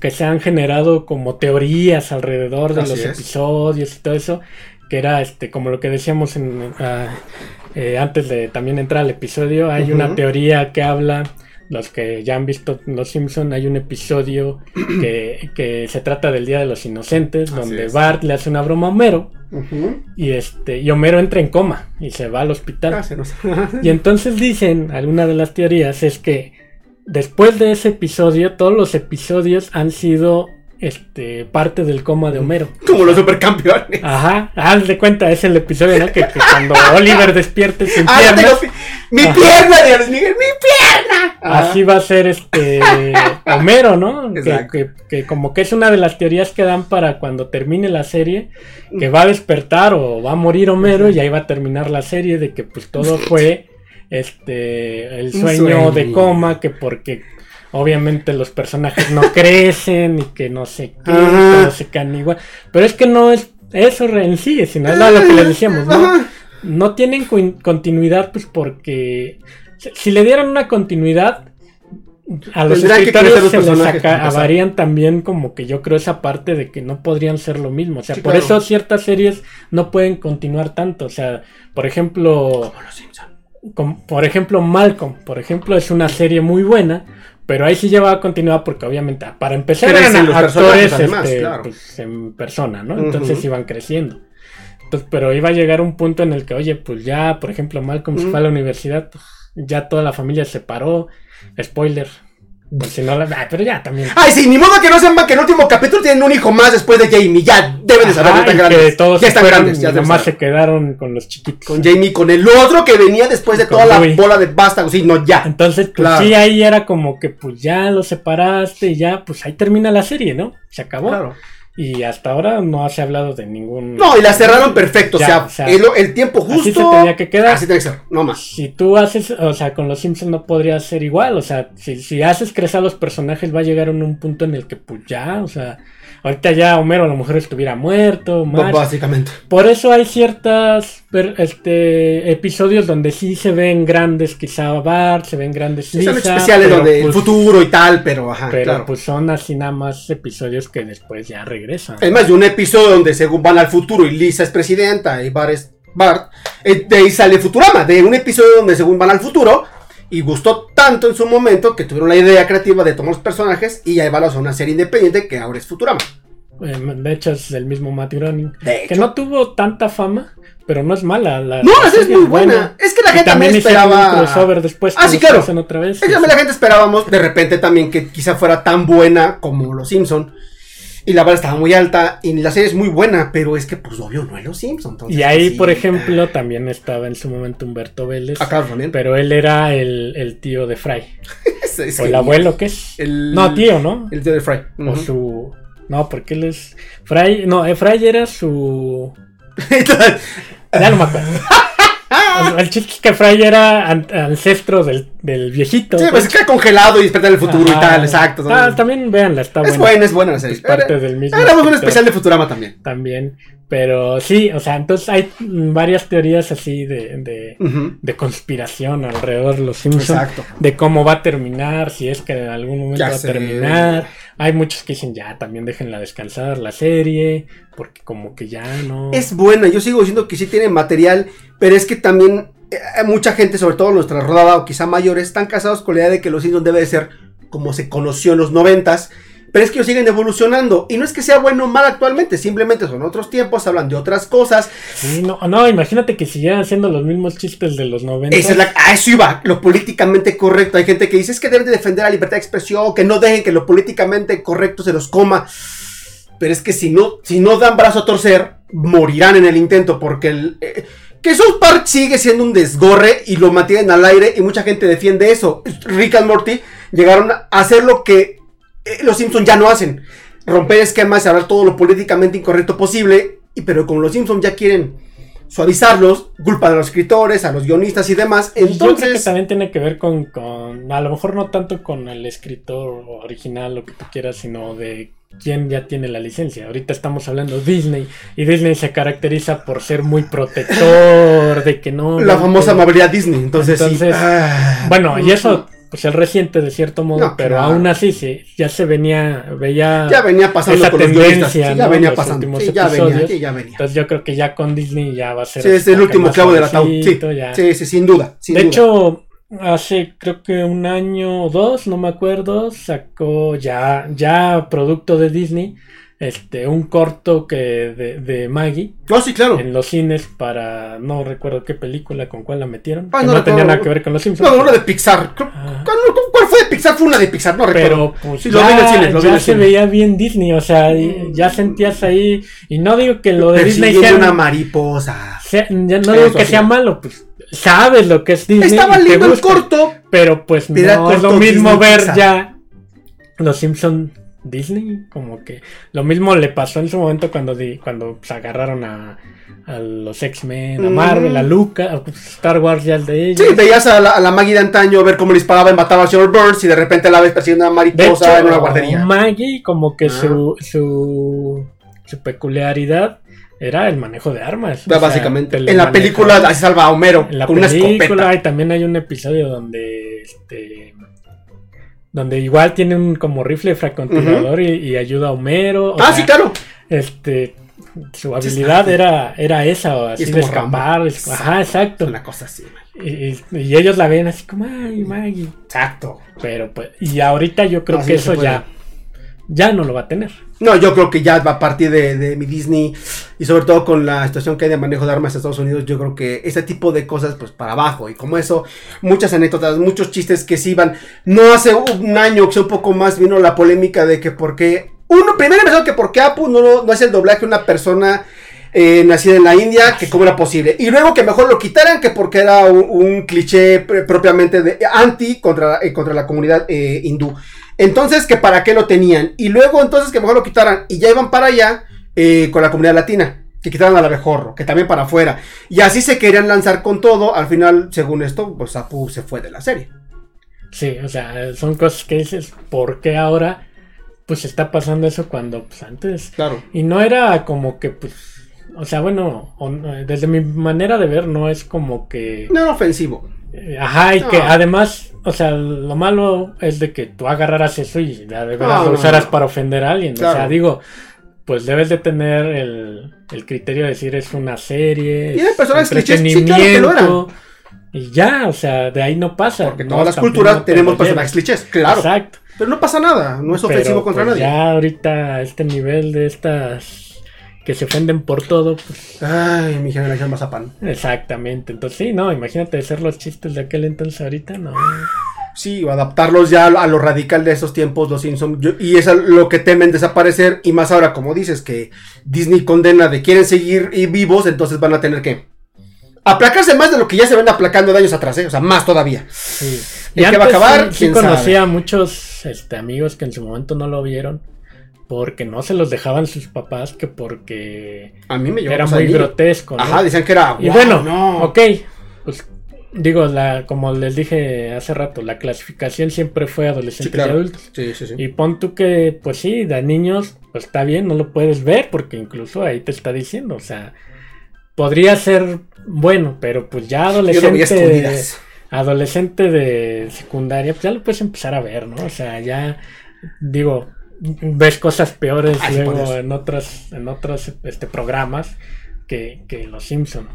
Speaker 2: que se han generado como teorías alrededor de
Speaker 1: Así
Speaker 2: los
Speaker 1: es.
Speaker 2: episodios y todo eso. Que era este, como lo que decíamos en, ah, eh, antes de también entrar al episodio. Hay una teoría que habla. Los que ya han visto Los Simpson, hay un episodio que, que se trata del Día de los Inocentes,
Speaker 1: Así
Speaker 2: donde
Speaker 1: es.
Speaker 2: Bart le hace una broma a Homero y este y Homero entra en coma y se va al hospital.
Speaker 1: Ah, nos-
Speaker 2: Y entonces dicen, alguna de las teorías es que después de ese episodio, todos los episodios han sido este parte del coma de Homero.
Speaker 1: Como los supercampeones.
Speaker 2: Ajá, haz de cuenta, es el episodio, ¿no? Que, que cuando Oliver despierte sin
Speaker 1: Ah,
Speaker 2: piernas,
Speaker 1: tengo mi
Speaker 2: Ajá.
Speaker 1: pierna, Dios Miguel, mi pierna. Ajá.
Speaker 2: así va a ser este Homero, ¿no? Que- que como que es una de las teorías que dan para cuando termine la serie, que va a despertar o va a morir Homero y ahí va a terminar la serie de que pues todo fue este el sueño,
Speaker 1: sueño.
Speaker 2: de coma, que porque obviamente los personajes no crecen y que no sé qué, todos se quedan igual. Pero es que no es eso en sí, sino es lo que les decíamos, ¿no? No tienen continuidad, pues porque si- le dieran una continuidad, a los
Speaker 1: Tendrán que
Speaker 2: escritores
Speaker 1: los
Speaker 2: se les acabarían también como que yo creo esa parte de que no podrían ser lo mismo. O sea,
Speaker 1: Sí,
Speaker 2: por
Speaker 1: claro.
Speaker 2: eso ciertas series no pueden continuar tanto. O sea, por ejemplo,
Speaker 1: Los Simpson.
Speaker 2: Por ejemplo, Malcolm, por ejemplo, es una serie muy buena. Pero ahí sí llevaba continuidad porque obviamente para empezar
Speaker 1: Crecen
Speaker 2: eran
Speaker 1: los
Speaker 2: actores
Speaker 1: además,
Speaker 2: este,
Speaker 1: claro.
Speaker 2: pues, en persona, ¿no? Entonces iban creciendo. Entonces, pero iba a llegar un punto en el que, oye, pues ya, por ejemplo, Malcolm se fue a la universidad, pues ya toda la familia se separó. Spoiler. Por si no la. Ah, pero ya también.
Speaker 1: Ay, sí, ni modo que no sepan que el último capítulo tienen un hijo más después de Jamie. Ya deben de saber,
Speaker 2: Ajá,
Speaker 1: ya están
Speaker 2: y que
Speaker 1: grandes.
Speaker 2: todos
Speaker 1: ya están
Speaker 2: fueron
Speaker 1: grandes, ya
Speaker 2: nomás se quedaron con los chiquitos.
Speaker 1: Con Jamie, con el otro que venía después de toda
Speaker 2: Louis.
Speaker 1: la bola de vástagos. Sí, no, ya.
Speaker 2: Entonces, pues
Speaker 1: Claro.
Speaker 2: sí, ahí era como que pues ya lo separaste y ya, pues ahí termina la serie, ¿no? Se acabó.
Speaker 1: Claro.
Speaker 2: Y hasta ahora no se ha hablado de ningún.
Speaker 1: No, y la cerraron perfecto.
Speaker 2: Ya,
Speaker 1: o, sea,
Speaker 2: o sea,
Speaker 1: el, el tiempo justo.
Speaker 2: Así se tenía que quedar.
Speaker 1: Así tiene que ser, no más.
Speaker 2: Si tú haces, o sea, con los Simpsons no podría ser igual, o sea, si, si haces crecer a los personajes va a llegar en un punto en el que pues ya, o sea, ahorita ya Homero a lo mejor estuviera muerto, Marge.
Speaker 1: Básicamente.
Speaker 2: Por eso hay ciertas per- este, episodios donde sí se ven grandes, quizá Bart, se ven grandes
Speaker 1: Sí, son
Speaker 2: Lisa,
Speaker 1: especiales
Speaker 2: pero,
Speaker 1: donde el
Speaker 2: pues,
Speaker 1: futuro y tal, pero ajá,
Speaker 2: pero
Speaker 1: claro.
Speaker 2: pues son así nada más episodios que después ya regresan.
Speaker 1: Es más, de un episodio donde según van al futuro y Lisa es presidenta y Bart es Bart, eh, de ahí sale Futurama, de un episodio donde según van al futuro y gustó tanto en su momento que tuvieron la idea creativa de tomar los personajes y ya llevarlos a una serie independiente que ahora es Futurama.
Speaker 2: Eh, de hecho es el mismo Matt Groening.
Speaker 1: De
Speaker 2: Que
Speaker 1: hecho.
Speaker 2: no tuvo tanta fama, pero no es mala. La,
Speaker 1: No,
Speaker 2: la
Speaker 1: es muy buena. Es que la
Speaker 2: Y
Speaker 1: gente también esperaba.
Speaker 2: un crossover después.
Speaker 1: Ah, sí, claro.
Speaker 2: otra vez.
Speaker 1: Es que la gente esperábamos de repente también que quizá fuera tan buena como Los Simpson y la vara estaba muy alta y la serie es muy buena, pero es que pues obvio no es Los Simpson. entonces,
Speaker 2: Y ahí,
Speaker 1: pues, sí.
Speaker 2: por ejemplo, también estaba en su momento Humberto Vélez.
Speaker 1: Ah, claro, también.
Speaker 2: Pero él era el, el tío de Fry.
Speaker 1: Es- es
Speaker 2: o el abuelo, ¿qué es?
Speaker 1: El-
Speaker 2: No, tío, ¿no?
Speaker 1: El tío de Fry.
Speaker 2: O su. No, porque él es. Fry. No, eh, Fry era su. Ya no me acuerdo. El es que Fry era an- ancestro del, del viejito.
Speaker 1: Sí, pues se queda congelado y desperta el futuro y tal, exacto.
Speaker 2: Ah, también véanla, está
Speaker 1: es
Speaker 2: buena.
Speaker 1: buena, es buena la serie.
Speaker 2: Es parte del mismo.
Speaker 1: Hagamos un especial de Futurama también.
Speaker 2: También. Pero sí, o sea, entonces hay varias teorías así de, de, conspiración alrededor de los Simpsons.
Speaker 1: Exacto.
Speaker 2: De cómo va a terminar, si es que en algún momento
Speaker 1: Ya
Speaker 2: va a
Speaker 1: sé.
Speaker 2: Hay muchos que dicen ya, también déjenla descansar la serie, porque como que ya no.
Speaker 1: Es buena, yo sigo diciendo que sí tiene material, pero es que también eh, mucha gente, sobre todo nuestra rodada o quizá mayores, están casados con la idea de que los Simpsons debe de ser como se conoció en los noventas. Pero es que ellos siguen evolucionando. Y no es que sea bueno o mal actualmente. Simplemente son otros tiempos, hablan de otras cosas.
Speaker 2: Sí, no, no, imagínate que siguieran haciendo los mismos chistes de los 90.
Speaker 1: Esa es la, a eso iba, lo políticamente correcto. Hay gente que dice es que deben de defender la libertad de expresión, que no dejen que lo políticamente correcto se los coma. Pero es que si no, si no dan brazo a torcer, morirán en el intento, porque el, eh, que South Park sigue siendo un desgorre y lo mantienen al aire y mucha gente defiende eso. Rick and Morty llegaron a hacer lo que los Simpsons ya no hacen. Romper esquemas y hablar todo lo políticamente incorrecto posible. Y, pero como los Simpsons ya quieren suavizarlos, culpan a los escritores, a los guionistas y demás.
Speaker 2: Yo creo que
Speaker 1: Entonces,
Speaker 2: también tiene que ver con, con, a lo mejor no tanto con el escritor original, lo que tú quieras, sino de quién ya tiene la licencia. Ahorita estamos hablando de Disney y Disney se caracteriza por ser muy protector, de que no...
Speaker 1: la famosa amabilidad Disney. Entonces, sí.
Speaker 2: Entonces,
Speaker 1: Ah.
Speaker 2: Bueno, y eso pues es reciente de cierto modo,
Speaker 1: No,
Speaker 2: pero
Speaker 1: claro.
Speaker 2: aún así sí, ya se venía, veía...
Speaker 1: ya venía pasando
Speaker 2: esa
Speaker 1: con los
Speaker 2: tendencia,
Speaker 1: Sí, ya
Speaker 2: ¿no?
Speaker 1: venía
Speaker 2: Los
Speaker 1: pasando.
Speaker 2: últimos
Speaker 1: Sí, ya venía,
Speaker 2: episodios.
Speaker 1: sí, ya venía.
Speaker 2: Entonces yo creo que ya con Disney ya va a ser...
Speaker 1: Sí, es el último clavo del ataúd. Sí, sí, sí, sin duda. sin
Speaker 2: de
Speaker 1: duda.
Speaker 2: hecho, hace creo que un año o dos, no me acuerdo, sacó ya, ya producto de Disney, este, un corto que de, de Maggie
Speaker 1: No, sí, claro.
Speaker 2: en los cines para, no recuerdo qué película, con cuál la metieron,
Speaker 1: Ah,
Speaker 2: que
Speaker 1: no
Speaker 2: no, tenía nada que ver con los Simpsons.
Speaker 1: No, una de Pixar. ¿Cuál,
Speaker 2: Ah.
Speaker 1: cuál- fue de Pixar? Fue una de Pixar, no recuerdo.
Speaker 2: Pero pues
Speaker 1: Sí, lo vi en el
Speaker 2: ya,
Speaker 1: cine, lo vi en
Speaker 2: ya
Speaker 1: el
Speaker 2: se
Speaker 1: cine.
Speaker 2: veía bien Disney, o sea, y ya sentías ahí, y no digo que lo de Disney sea,
Speaker 1: una mariposa.
Speaker 2: sea- ya no digo
Speaker 1: Eso
Speaker 2: que
Speaker 1: sí.
Speaker 2: sea malo, pues sabes lo que es Disney.
Speaker 1: Estaba lindo el corto.
Speaker 2: Pero pues
Speaker 1: Era
Speaker 2: no es lo mismo
Speaker 1: Disney
Speaker 2: ver
Speaker 1: Pixar.
Speaker 2: ya los Simpson Disney, como que lo mismo le pasó en su momento cuando di- cuando pues, agarraron a, a los X-Men, a
Speaker 1: Mm.
Speaker 2: Marvel, a Luca, a Star Wars ya el de ellos.
Speaker 1: Sí, veías a la, a la Maggie de antaño ver cómo le disparaba y mataba a señor Burns y de repente la ves persiguiendo una
Speaker 2: de
Speaker 1: mariposa
Speaker 2: hecho,
Speaker 1: en una guardería.
Speaker 2: Maggie como que
Speaker 1: Ah.
Speaker 2: su, su su peculiaridad era el manejo de armas. o sea,
Speaker 1: básicamente. En la película así salva a Homero
Speaker 2: En la
Speaker 1: con una
Speaker 2: película
Speaker 1: escopeta.
Speaker 2: y también hay un episodio donde este donde igual tiene un como rifle francotirador y, y ayuda a Homero.
Speaker 1: Ah,
Speaker 2: sea,
Speaker 1: sí, claro.
Speaker 2: Este su habilidad era, era esa, o así
Speaker 1: es
Speaker 2: de escapar. es- Ajá, exacto.
Speaker 1: Una cosa así.
Speaker 2: Y, y- y ellos la ven así como, ay, Maggie.
Speaker 1: Exacto.
Speaker 2: Pero pues, y ahorita yo creo
Speaker 1: No,
Speaker 2: que eso ya, ya no lo va a tener.
Speaker 1: No, yo creo que ya va a partir de, de mi Disney y sobre todo con la situación que hay de manejo de armas en Estados Unidos, yo creo que ese tipo de cosas pues para abajo y como eso, muchas anécdotas, muchos chistes que se iban, no hace un año, que un poco más vino la polémica de que por qué, uno, primero que por qué Apu no, no hace el doblaje una persona eh, nacida en la India, que cómo era posible, y luego que mejor lo quitaran que porque era un, un cliché pr- propiamente de anti contra, eh, contra la comunidad eh, hindú. Entonces, que para qué lo tenían. Y luego, entonces, que mejor lo quitaran. Y ya iban para allá con la comunidad latina. Que quitaran al abejorro. Que también para afuera. Y así se querían lanzar con todo. Al final, según esto, pues Apu se fue de la serie.
Speaker 2: Sí, o sea, son cosas que dices, ¿por qué ahora pues está pasando eso cuando pues antes
Speaker 1: Claro.
Speaker 2: Y no era como que, pues, o sea, bueno, o- desde mi manera de ver, no es como que,
Speaker 1: No era ofensivo.
Speaker 2: eh, ajá, y
Speaker 1: No.
Speaker 2: que además, o sea, lo malo es de que tú agarraras eso y ya de verdad
Speaker 1: No,
Speaker 2: lo usaras
Speaker 1: no.
Speaker 2: para ofender a alguien. O sea, digo, pues debes de tener el, el criterio de decir es una serie, es
Speaker 1: personajes clichés, sí, claro que
Speaker 2: y ya, o sea, de ahí no pasa.
Speaker 1: Porque todas las culturas tenemos personajes clichés. Claro.
Speaker 2: Exacto.
Speaker 1: Pero no pasa nada. No es ofensivo
Speaker 2: Pero,
Speaker 1: contra
Speaker 2: pues,
Speaker 1: nadie.
Speaker 2: Ya ahorita a este nivel de estas que se ofenden por todo, pues
Speaker 1: Ay, mi generación mazapán.
Speaker 2: exactamente. Entonces sí, no, imagínate hacer los chistes de aquel entonces ahorita, no.
Speaker 1: Sí, o adaptarlos ya a lo radical de esos tiempos, los Simpsons. Y es lo que temen desaparecer. Y más ahora, como dices, que Disney condena de quieren seguir y vivos, entonces van a tener que aplacarse más de lo que ya se ven aplacando de años atrás, ¿eh? O sea, más todavía.
Speaker 2: Sí.
Speaker 1: ¿En qué va a acabar?
Speaker 2: sí, sí
Speaker 1: ¿Quién
Speaker 2: conocí
Speaker 1: sabe?
Speaker 2: a muchos este, amigos que en su momento no lo vieron porque no se los dejaban sus papás, que porque
Speaker 1: A mí me
Speaker 2: era
Speaker 1: cosas
Speaker 2: muy grotesco. ¿no?
Speaker 1: Ajá, decían que era.
Speaker 2: Y
Speaker 1: "Guau,
Speaker 2: bueno,
Speaker 1: no.
Speaker 2: ok, pues digo, la, como les dije hace rato, la clasificación siempre fue
Speaker 1: Sí,
Speaker 2: adolescentes
Speaker 1: claro.
Speaker 2: y adultos.
Speaker 1: Sí, sí, sí.
Speaker 2: Y pon tú que, pues sí, de niños, pues está bien, no lo puedes ver porque incluso ahí te está diciendo, o sea, podría ser bueno, pero pues ya adolescente, adolescente de secundaria, pues ya lo puedes empezar a ver, ¿no? O sea, ya, digo, ves cosas peores
Speaker 1: Ah,
Speaker 2: luego en otros, en otros este, programas que, que Los Simpson.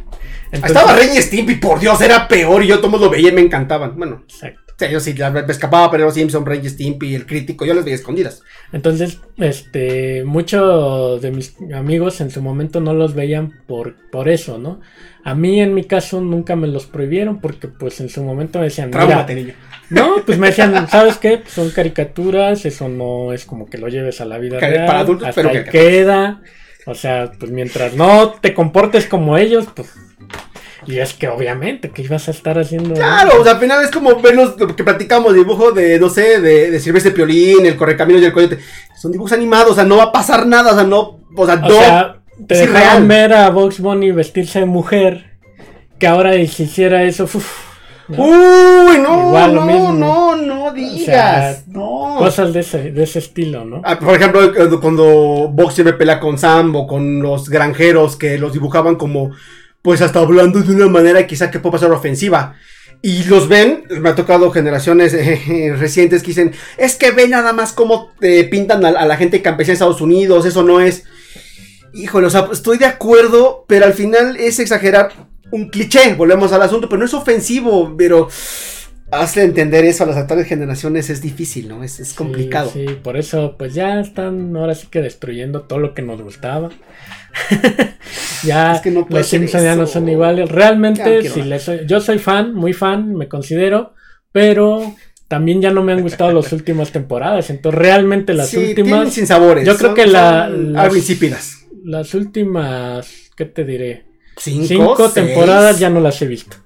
Speaker 1: Estaba Ren y Stimpy, por Dios, era peor. Y yo todos lo veía y me encantaban. Bueno,
Speaker 2: Exacto.
Speaker 1: o sea, yo sí me escapaba, pero Simpson, Ren y Stimpy, el crítico, yo las veía escondidas.
Speaker 2: Entonces, este, muchos de mis amigos en su momento no los veían por, por eso, ¿no? A mí, en mi caso, nunca me los prohibieron porque, pues, en su momento me decían, mira,
Speaker 1: Traumate, niño.
Speaker 2: No, pues me decían, ¿sabes qué? Son caricaturas, eso no es como que lo lleves a la vida real,
Speaker 1: para adultos,
Speaker 2: hasta
Speaker 1: pero
Speaker 2: ahí
Speaker 1: caricaturas.
Speaker 2: queda, o sea, pues mientras no te comportes como ellos, pues, y es que obviamente, que ibas a estar haciendo?
Speaker 1: Claro, o sea, al final es como verlos, lo que platicamos, dibujo de, no sé, de, de Silvestre Piolín, el Correcaminos y el Coyote. Son dibujos animados, o sea, no va a pasar nada, o sea, no, o sea,
Speaker 2: O
Speaker 1: no.
Speaker 2: sea, te
Speaker 1: real.
Speaker 2: ver a Box Bunny vestirse de mujer, que ahora si hiciera eso, uf, ¿no?
Speaker 1: Uy, no,
Speaker 2: Igual
Speaker 1: no,
Speaker 2: mismo.
Speaker 1: no, no digas. no.
Speaker 2: cosas de ese, de ese estilo, ¿no?
Speaker 1: Ah, por ejemplo, cuando- cuando Box siempre pelea con Sam o con los granjeros que los dibujaban como, pues hasta hablando de una manera quizá que puede pasar ofensiva. Y los ven, me ha tocado generaciones eh, recientes que dicen, es que ve nada más cómo te pintan a, a la gente campesina de Estados Unidos, eso no es... Híjole, o sea, estoy de acuerdo, pero al final es exagerar un cliché, volvemos al asunto, pero no es ofensivo, pero... Hazle entender eso a las actuales generaciones es difícil, ¿no? Es, complicado.
Speaker 2: Sí, por eso, pues ya están ahora sí que destruyendo todo lo que nos gustaba. ya
Speaker 1: Es que no
Speaker 2: los Simpsons ya no son iguales. Realmente,
Speaker 1: no
Speaker 2: si
Speaker 1: ver.
Speaker 2: les soy- yo soy fan, muy fan, me considero, pero también ya no me han gustado las últimas temporadas. Entonces, realmente las
Speaker 1: Sí,
Speaker 2: últimas,
Speaker 1: sin sabores.
Speaker 2: yo creo
Speaker 1: son-
Speaker 2: que la- las- las últimas, ¿qué te diré?
Speaker 1: Cinco,
Speaker 2: temporadas ya no las he visto.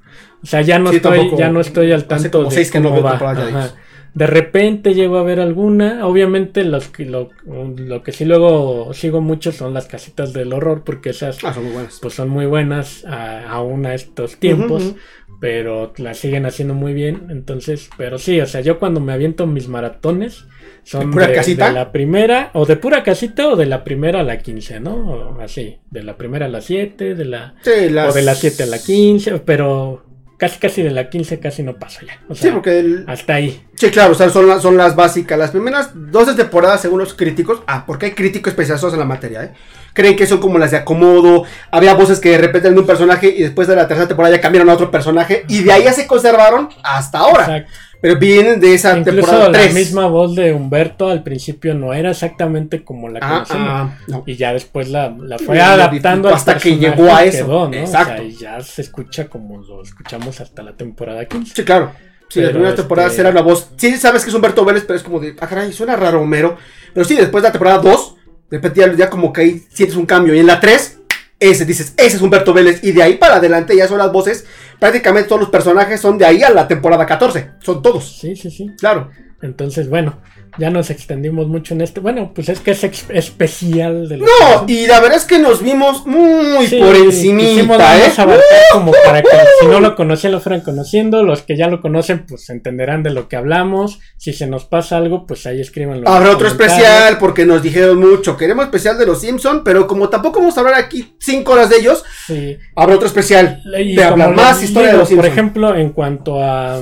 Speaker 2: O sea, ya no
Speaker 1: Sí,
Speaker 2: estoy,
Speaker 1: tampoco.
Speaker 2: ya no estoy al tanto
Speaker 1: como
Speaker 2: de
Speaker 1: seis que no
Speaker 2: cómo
Speaker 1: veo
Speaker 2: va. De repente llego a ver alguna. Obviamente los que lo, lo que sí luego sigo mucho son las casitas del horror, porque esas
Speaker 1: Ah, son muy buenas.
Speaker 2: pues son muy buenas a- aún a estos tiempos. Pero las siguen haciendo muy bien. Entonces, pero sí, o sea, yo cuando me aviento mis maratones. Son
Speaker 1: ¿De pura
Speaker 2: de,
Speaker 1: casita?
Speaker 2: de la primera, o de pura casita, o de la primera a la 15, ¿no? O así, de la primera a la 7, de la
Speaker 1: Sí, las...
Speaker 2: o de la 7 a la 15, pero casi casi de la 15 casi no paso ya. O
Speaker 1: Sí,
Speaker 2: sea,
Speaker 1: porque... el-
Speaker 2: hasta ahí.
Speaker 1: Sí, claro, o sea, son, las- son las básicas. Las primeras 12 temporadas, según los críticos... Ah, porque hay críticos especializados en la materia, ¿eh? Creen que son como las de acomodo. Había voces que de repente eran de un personaje y después de la tercera temporada ya cambiaron a otro personaje. Y de ahí ya se conservaron hasta ahora.
Speaker 2: Exacto.
Speaker 1: Pero vienen de esa
Speaker 2: Incluso
Speaker 1: temporada
Speaker 2: la
Speaker 1: 3.
Speaker 2: misma voz de Humberto al principio no era exactamente como la
Speaker 1: Ah,
Speaker 2: conocemos.
Speaker 1: ah, no.
Speaker 2: Y ya después la, la fue
Speaker 1: La
Speaker 2: adaptando
Speaker 1: hasta que llegó a eso.
Speaker 2: quedó, ¿no?
Speaker 1: Exacto.
Speaker 2: O sea, y ya se escucha como lo escuchamos hasta la temporada 15.
Speaker 1: Sí, claro. Sí, las
Speaker 2: Pero,
Speaker 1: primeras temporadas
Speaker 2: este-
Speaker 1: era la voz. Sí, sabes que es Humberto Vélez, pero es como de. Ah, caray, suena raro Homero. Pero sí, después de la temporada 2, de repente ya, ya como que ahí sientes un cambio. Y en la 3, ese dices, ese es Humberto Vélez. Y de ahí para adelante ya son las voces. Prácticamente todos los personajes son de ahí a la temporada 14. Son todos.
Speaker 2: Sí, sí, sí.
Speaker 1: Claro.
Speaker 2: Entonces, bueno, ya nos extendimos mucho en este. Bueno, pues es que es especial de
Speaker 1: No, y la verdad es que nos vimos muy
Speaker 2: Sí,
Speaker 1: por encimita, ¿eh?
Speaker 2: abarcar como para que si no lo conocían lo fueran conociendo, los que ya lo conocen pues entenderán de lo que hablamos, si se nos pasa algo pues ahí escríbanlo.
Speaker 1: Habrá otro especial porque nos dijeron mucho. Queremos especial de los Simpson, pero como tampoco vamos a hablar aquí 5 horas de ellos,
Speaker 2: Sí.
Speaker 1: habrá otro especial.
Speaker 2: Y
Speaker 1: de hablar más historia de los
Speaker 2: Por
Speaker 1: Simpson.
Speaker 2: ejemplo, en cuanto a,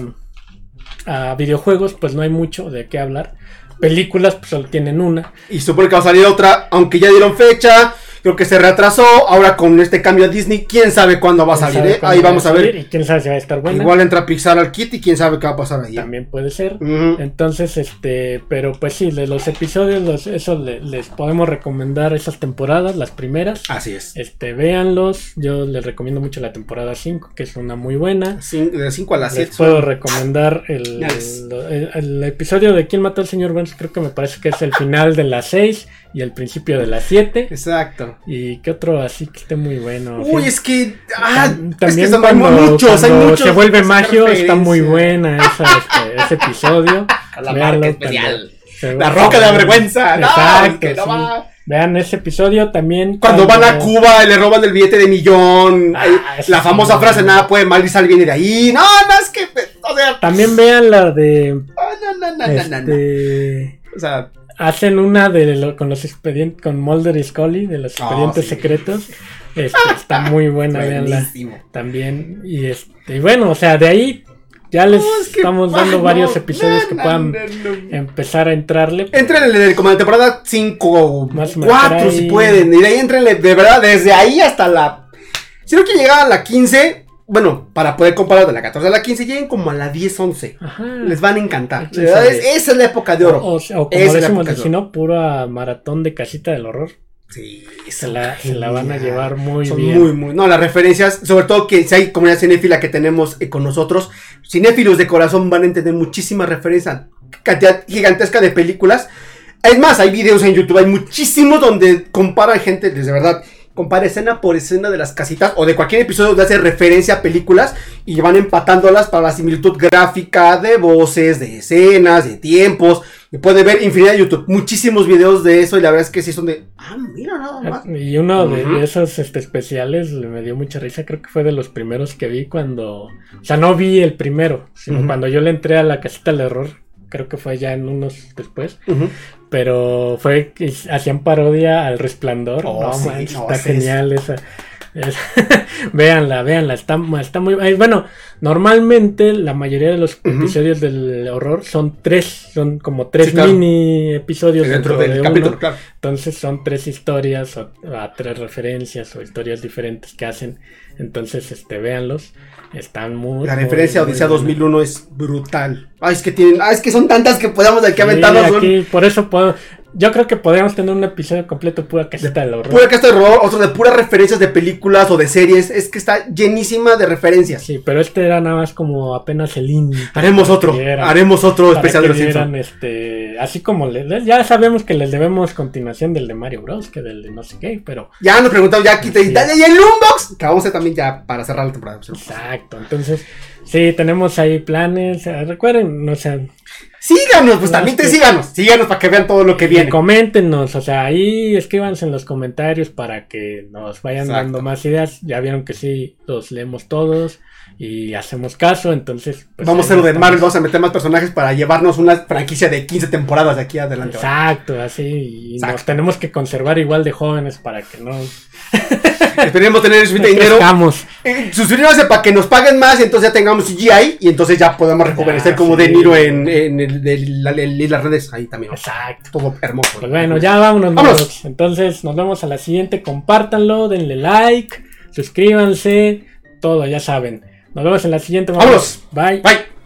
Speaker 2: a videojuegos pues no hay mucho de qué hablar. Películas pues solo tienen una.
Speaker 1: Y supone que va a salir otra, aunque ya dieron fecha. Creo que se retrasó. Ahora con este cambio a Disney, quién sabe cuándo va a
Speaker 2: ¿Quién
Speaker 1: salir. ¿eh? Ahí
Speaker 2: va
Speaker 1: vamos a ver.
Speaker 2: Y quién sabe si va a estar buena.
Speaker 1: Igual entra Pixar al kit y quién sabe qué va a pasar ahí. ¿eh?
Speaker 2: También puede ser. Entonces, este, pero pues sí, de los episodios, los- eso le- les podemos recomendar esas temporadas, las primeras.
Speaker 1: Así es.
Speaker 2: Este, véanlos. Yo les recomiendo mucho la temporada 5, que es una muy buena.
Speaker 1: Cin- de 5 a las
Speaker 2: Les
Speaker 1: 7.
Speaker 2: puedo recomendar el, el episodio de ¿Quién mató al señor Burns? Creo que me parece que es el final de la 6 y el principio de la 7.
Speaker 1: Exacto.
Speaker 2: Y que otro así que esté muy bueno.
Speaker 1: Uy,
Speaker 2: Sí.
Speaker 1: es que. Ah,
Speaker 2: Tam-
Speaker 1: es
Speaker 2: también
Speaker 1: que son-
Speaker 2: cuando,
Speaker 1: hay muchos, hay
Speaker 2: cuando
Speaker 1: muchos.
Speaker 2: se vuelve magio, está muy buena esa, este, ese episodio.
Speaker 3: la
Speaker 2: Véanlo
Speaker 3: especial.
Speaker 2: se-
Speaker 1: La roca de la vergüenza. No,
Speaker 2: Exacto,
Speaker 1: que no
Speaker 2: sí.
Speaker 1: va.
Speaker 2: Vean ese episodio también.
Speaker 1: Cuando van a Cuba y le roban el billete de millón.
Speaker 2: Ah,
Speaker 1: la famosa
Speaker 2: no.
Speaker 1: frase, nada puede mal y sal viene de ahí. No, no, es que. O sea.
Speaker 2: También vean la de.
Speaker 1: ah, No, no, no, no, no, no.
Speaker 2: Este,
Speaker 1: O sea,
Speaker 2: hacen una de lo- con los expedientes. Con Mulder y Scully, de los
Speaker 1: Ah,
Speaker 2: expedientes
Speaker 1: sí.
Speaker 2: secretos. Este, está muy buena, veanla. También. Y este, y bueno, o sea, de ahí ya les
Speaker 1: No, es que,
Speaker 2: estamos dando varios episodios
Speaker 1: no,
Speaker 2: que puedan
Speaker 1: no,
Speaker 2: empezar a entrarle.
Speaker 1: Entren en el, como la temporada 5
Speaker 2: Más o
Speaker 1: 4
Speaker 2: menos,
Speaker 1: si pueden. Y de ahí entrenle de verdad desde ahí hasta la. Si no quieren llegar a la 15, bueno, para poder comparar de la 14 a la 15, lleguen como a la 10, 11.
Speaker 2: Ajá.
Speaker 1: Les van a encantar. De
Speaker 2: de-
Speaker 1: es- esa es la época de oro.
Speaker 2: O, o como
Speaker 1: Esa es la
Speaker 2: decimos,
Speaker 1: época de
Speaker 2: si no, pura maratón de casita del horror.
Speaker 1: Sí,
Speaker 2: Se la, se la van a llevar muy
Speaker 1: Son
Speaker 2: bien.
Speaker 1: muy, muy. No, las referencias, sobre todo que si hay comunidad cinéfila que tenemos eh, con nosotros, cinéfilos de corazón van a entender muchísimas referencias, cantidad gigantesca de películas. Es más, hay videos en YouTube, hay muchísimos donde comparan gente, desde verdad, compara escena por escena de las casitas o de cualquier episodio donde hace referencia a películas y van empatándolas para la similitud gráfica de voces, de escenas, de tiempos. Y puede ver infinidad de YouTube, muchísimos videos de eso y la verdad es que sí son de, ah, mira nada más.
Speaker 2: Y uno de, esos este, especiales le me dio mucha risa, creo que fue de los primeros que vi cuando, o sea, no vi el primero, sino cuando yo le entré a la casita del error, creo que fue ya en unos después, pero fue hacían parodia al resplandor.
Speaker 1: Oh,
Speaker 2: no,
Speaker 1: sí,
Speaker 2: manches,
Speaker 1: no,
Speaker 2: está
Speaker 1: es-
Speaker 2: genial esa. véanla, véanla, está, está muy... Bueno, normalmente la mayoría de los episodios del horror son tres, son como tres
Speaker 1: Sí, claro.
Speaker 2: mini episodios
Speaker 1: Dentro
Speaker 2: dentro
Speaker 1: del
Speaker 2: de
Speaker 1: capítulo,
Speaker 2: uno.
Speaker 1: claro.
Speaker 2: Entonces son tres historias o, tres referencias o historias diferentes que hacen. Entonces, este, véanlos. Están muy.
Speaker 1: La
Speaker 2: muy,
Speaker 1: referencia a
Speaker 2: muy
Speaker 1: Odisea
Speaker 2: buenas.
Speaker 1: 2001 es brutal. Ay, es que tienen, es que son tantas que podamos de aquí
Speaker 2: Sí,
Speaker 1: aventarnos un-
Speaker 2: por eso puedo. Yo creo que podríamos tener un episodio completo pura casita del horror.
Speaker 1: Pura casta de horror, otro de puras referencias de películas o de series. Es que está llenísima de referencias.
Speaker 2: Sí, pero este era nada más como apenas el indie.
Speaker 1: Haremos otro, haremos otro especial de los Simpsons.
Speaker 2: este, así como le- ya sabemos que les debemos continuación del de Mario Bros. que del de no sé qué, pero
Speaker 1: Ya nos preguntaron, ya aquí te
Speaker 2: Sí.
Speaker 1: y el Unbox. Que vamos a también ya para cerrar la temporada.
Speaker 2: exacto. Entonces, sí, tenemos ahí planes. eh, Recuerden, no sé,
Speaker 1: Síganos, pues también te síganos. Síganos para que vean todo lo que viene.
Speaker 2: Coméntenos, o sea, ahí escríbanse en los comentarios para que nos vayan
Speaker 1: Exacto.
Speaker 2: dando más ideas. Ya vieron que sí, los leemos todos y hacemos caso, entonces... pues,
Speaker 1: vamos a hacer
Speaker 2: ahí
Speaker 1: lo de. Marvel, vamos a meter más personajes para llevarnos una franquicia de 15 temporadas de aquí adelante.
Speaker 2: Exacto, así, y
Speaker 1: Exacto.
Speaker 2: nos tenemos que conservar igual de jóvenes para que no...
Speaker 1: Esperemos tener suficiente dinero. Eh, suscríbanse para que nos paguen más y entonces ya tengamos CGI y entonces ya podemos rejuvenecer como
Speaker 2: sí.
Speaker 1: De Niro en, en el de la- redes. Ahí también.
Speaker 2: Exacto.
Speaker 1: Todo hermoso.
Speaker 2: Pues bueno, ya vámonos. Entonces nos vemos a la siguiente. Compártanlo, denle like, suscríbanse, todo, ya saben. Nos vemos en la siguiente.
Speaker 1: Vámonos.
Speaker 2: Bye.
Speaker 1: Bye.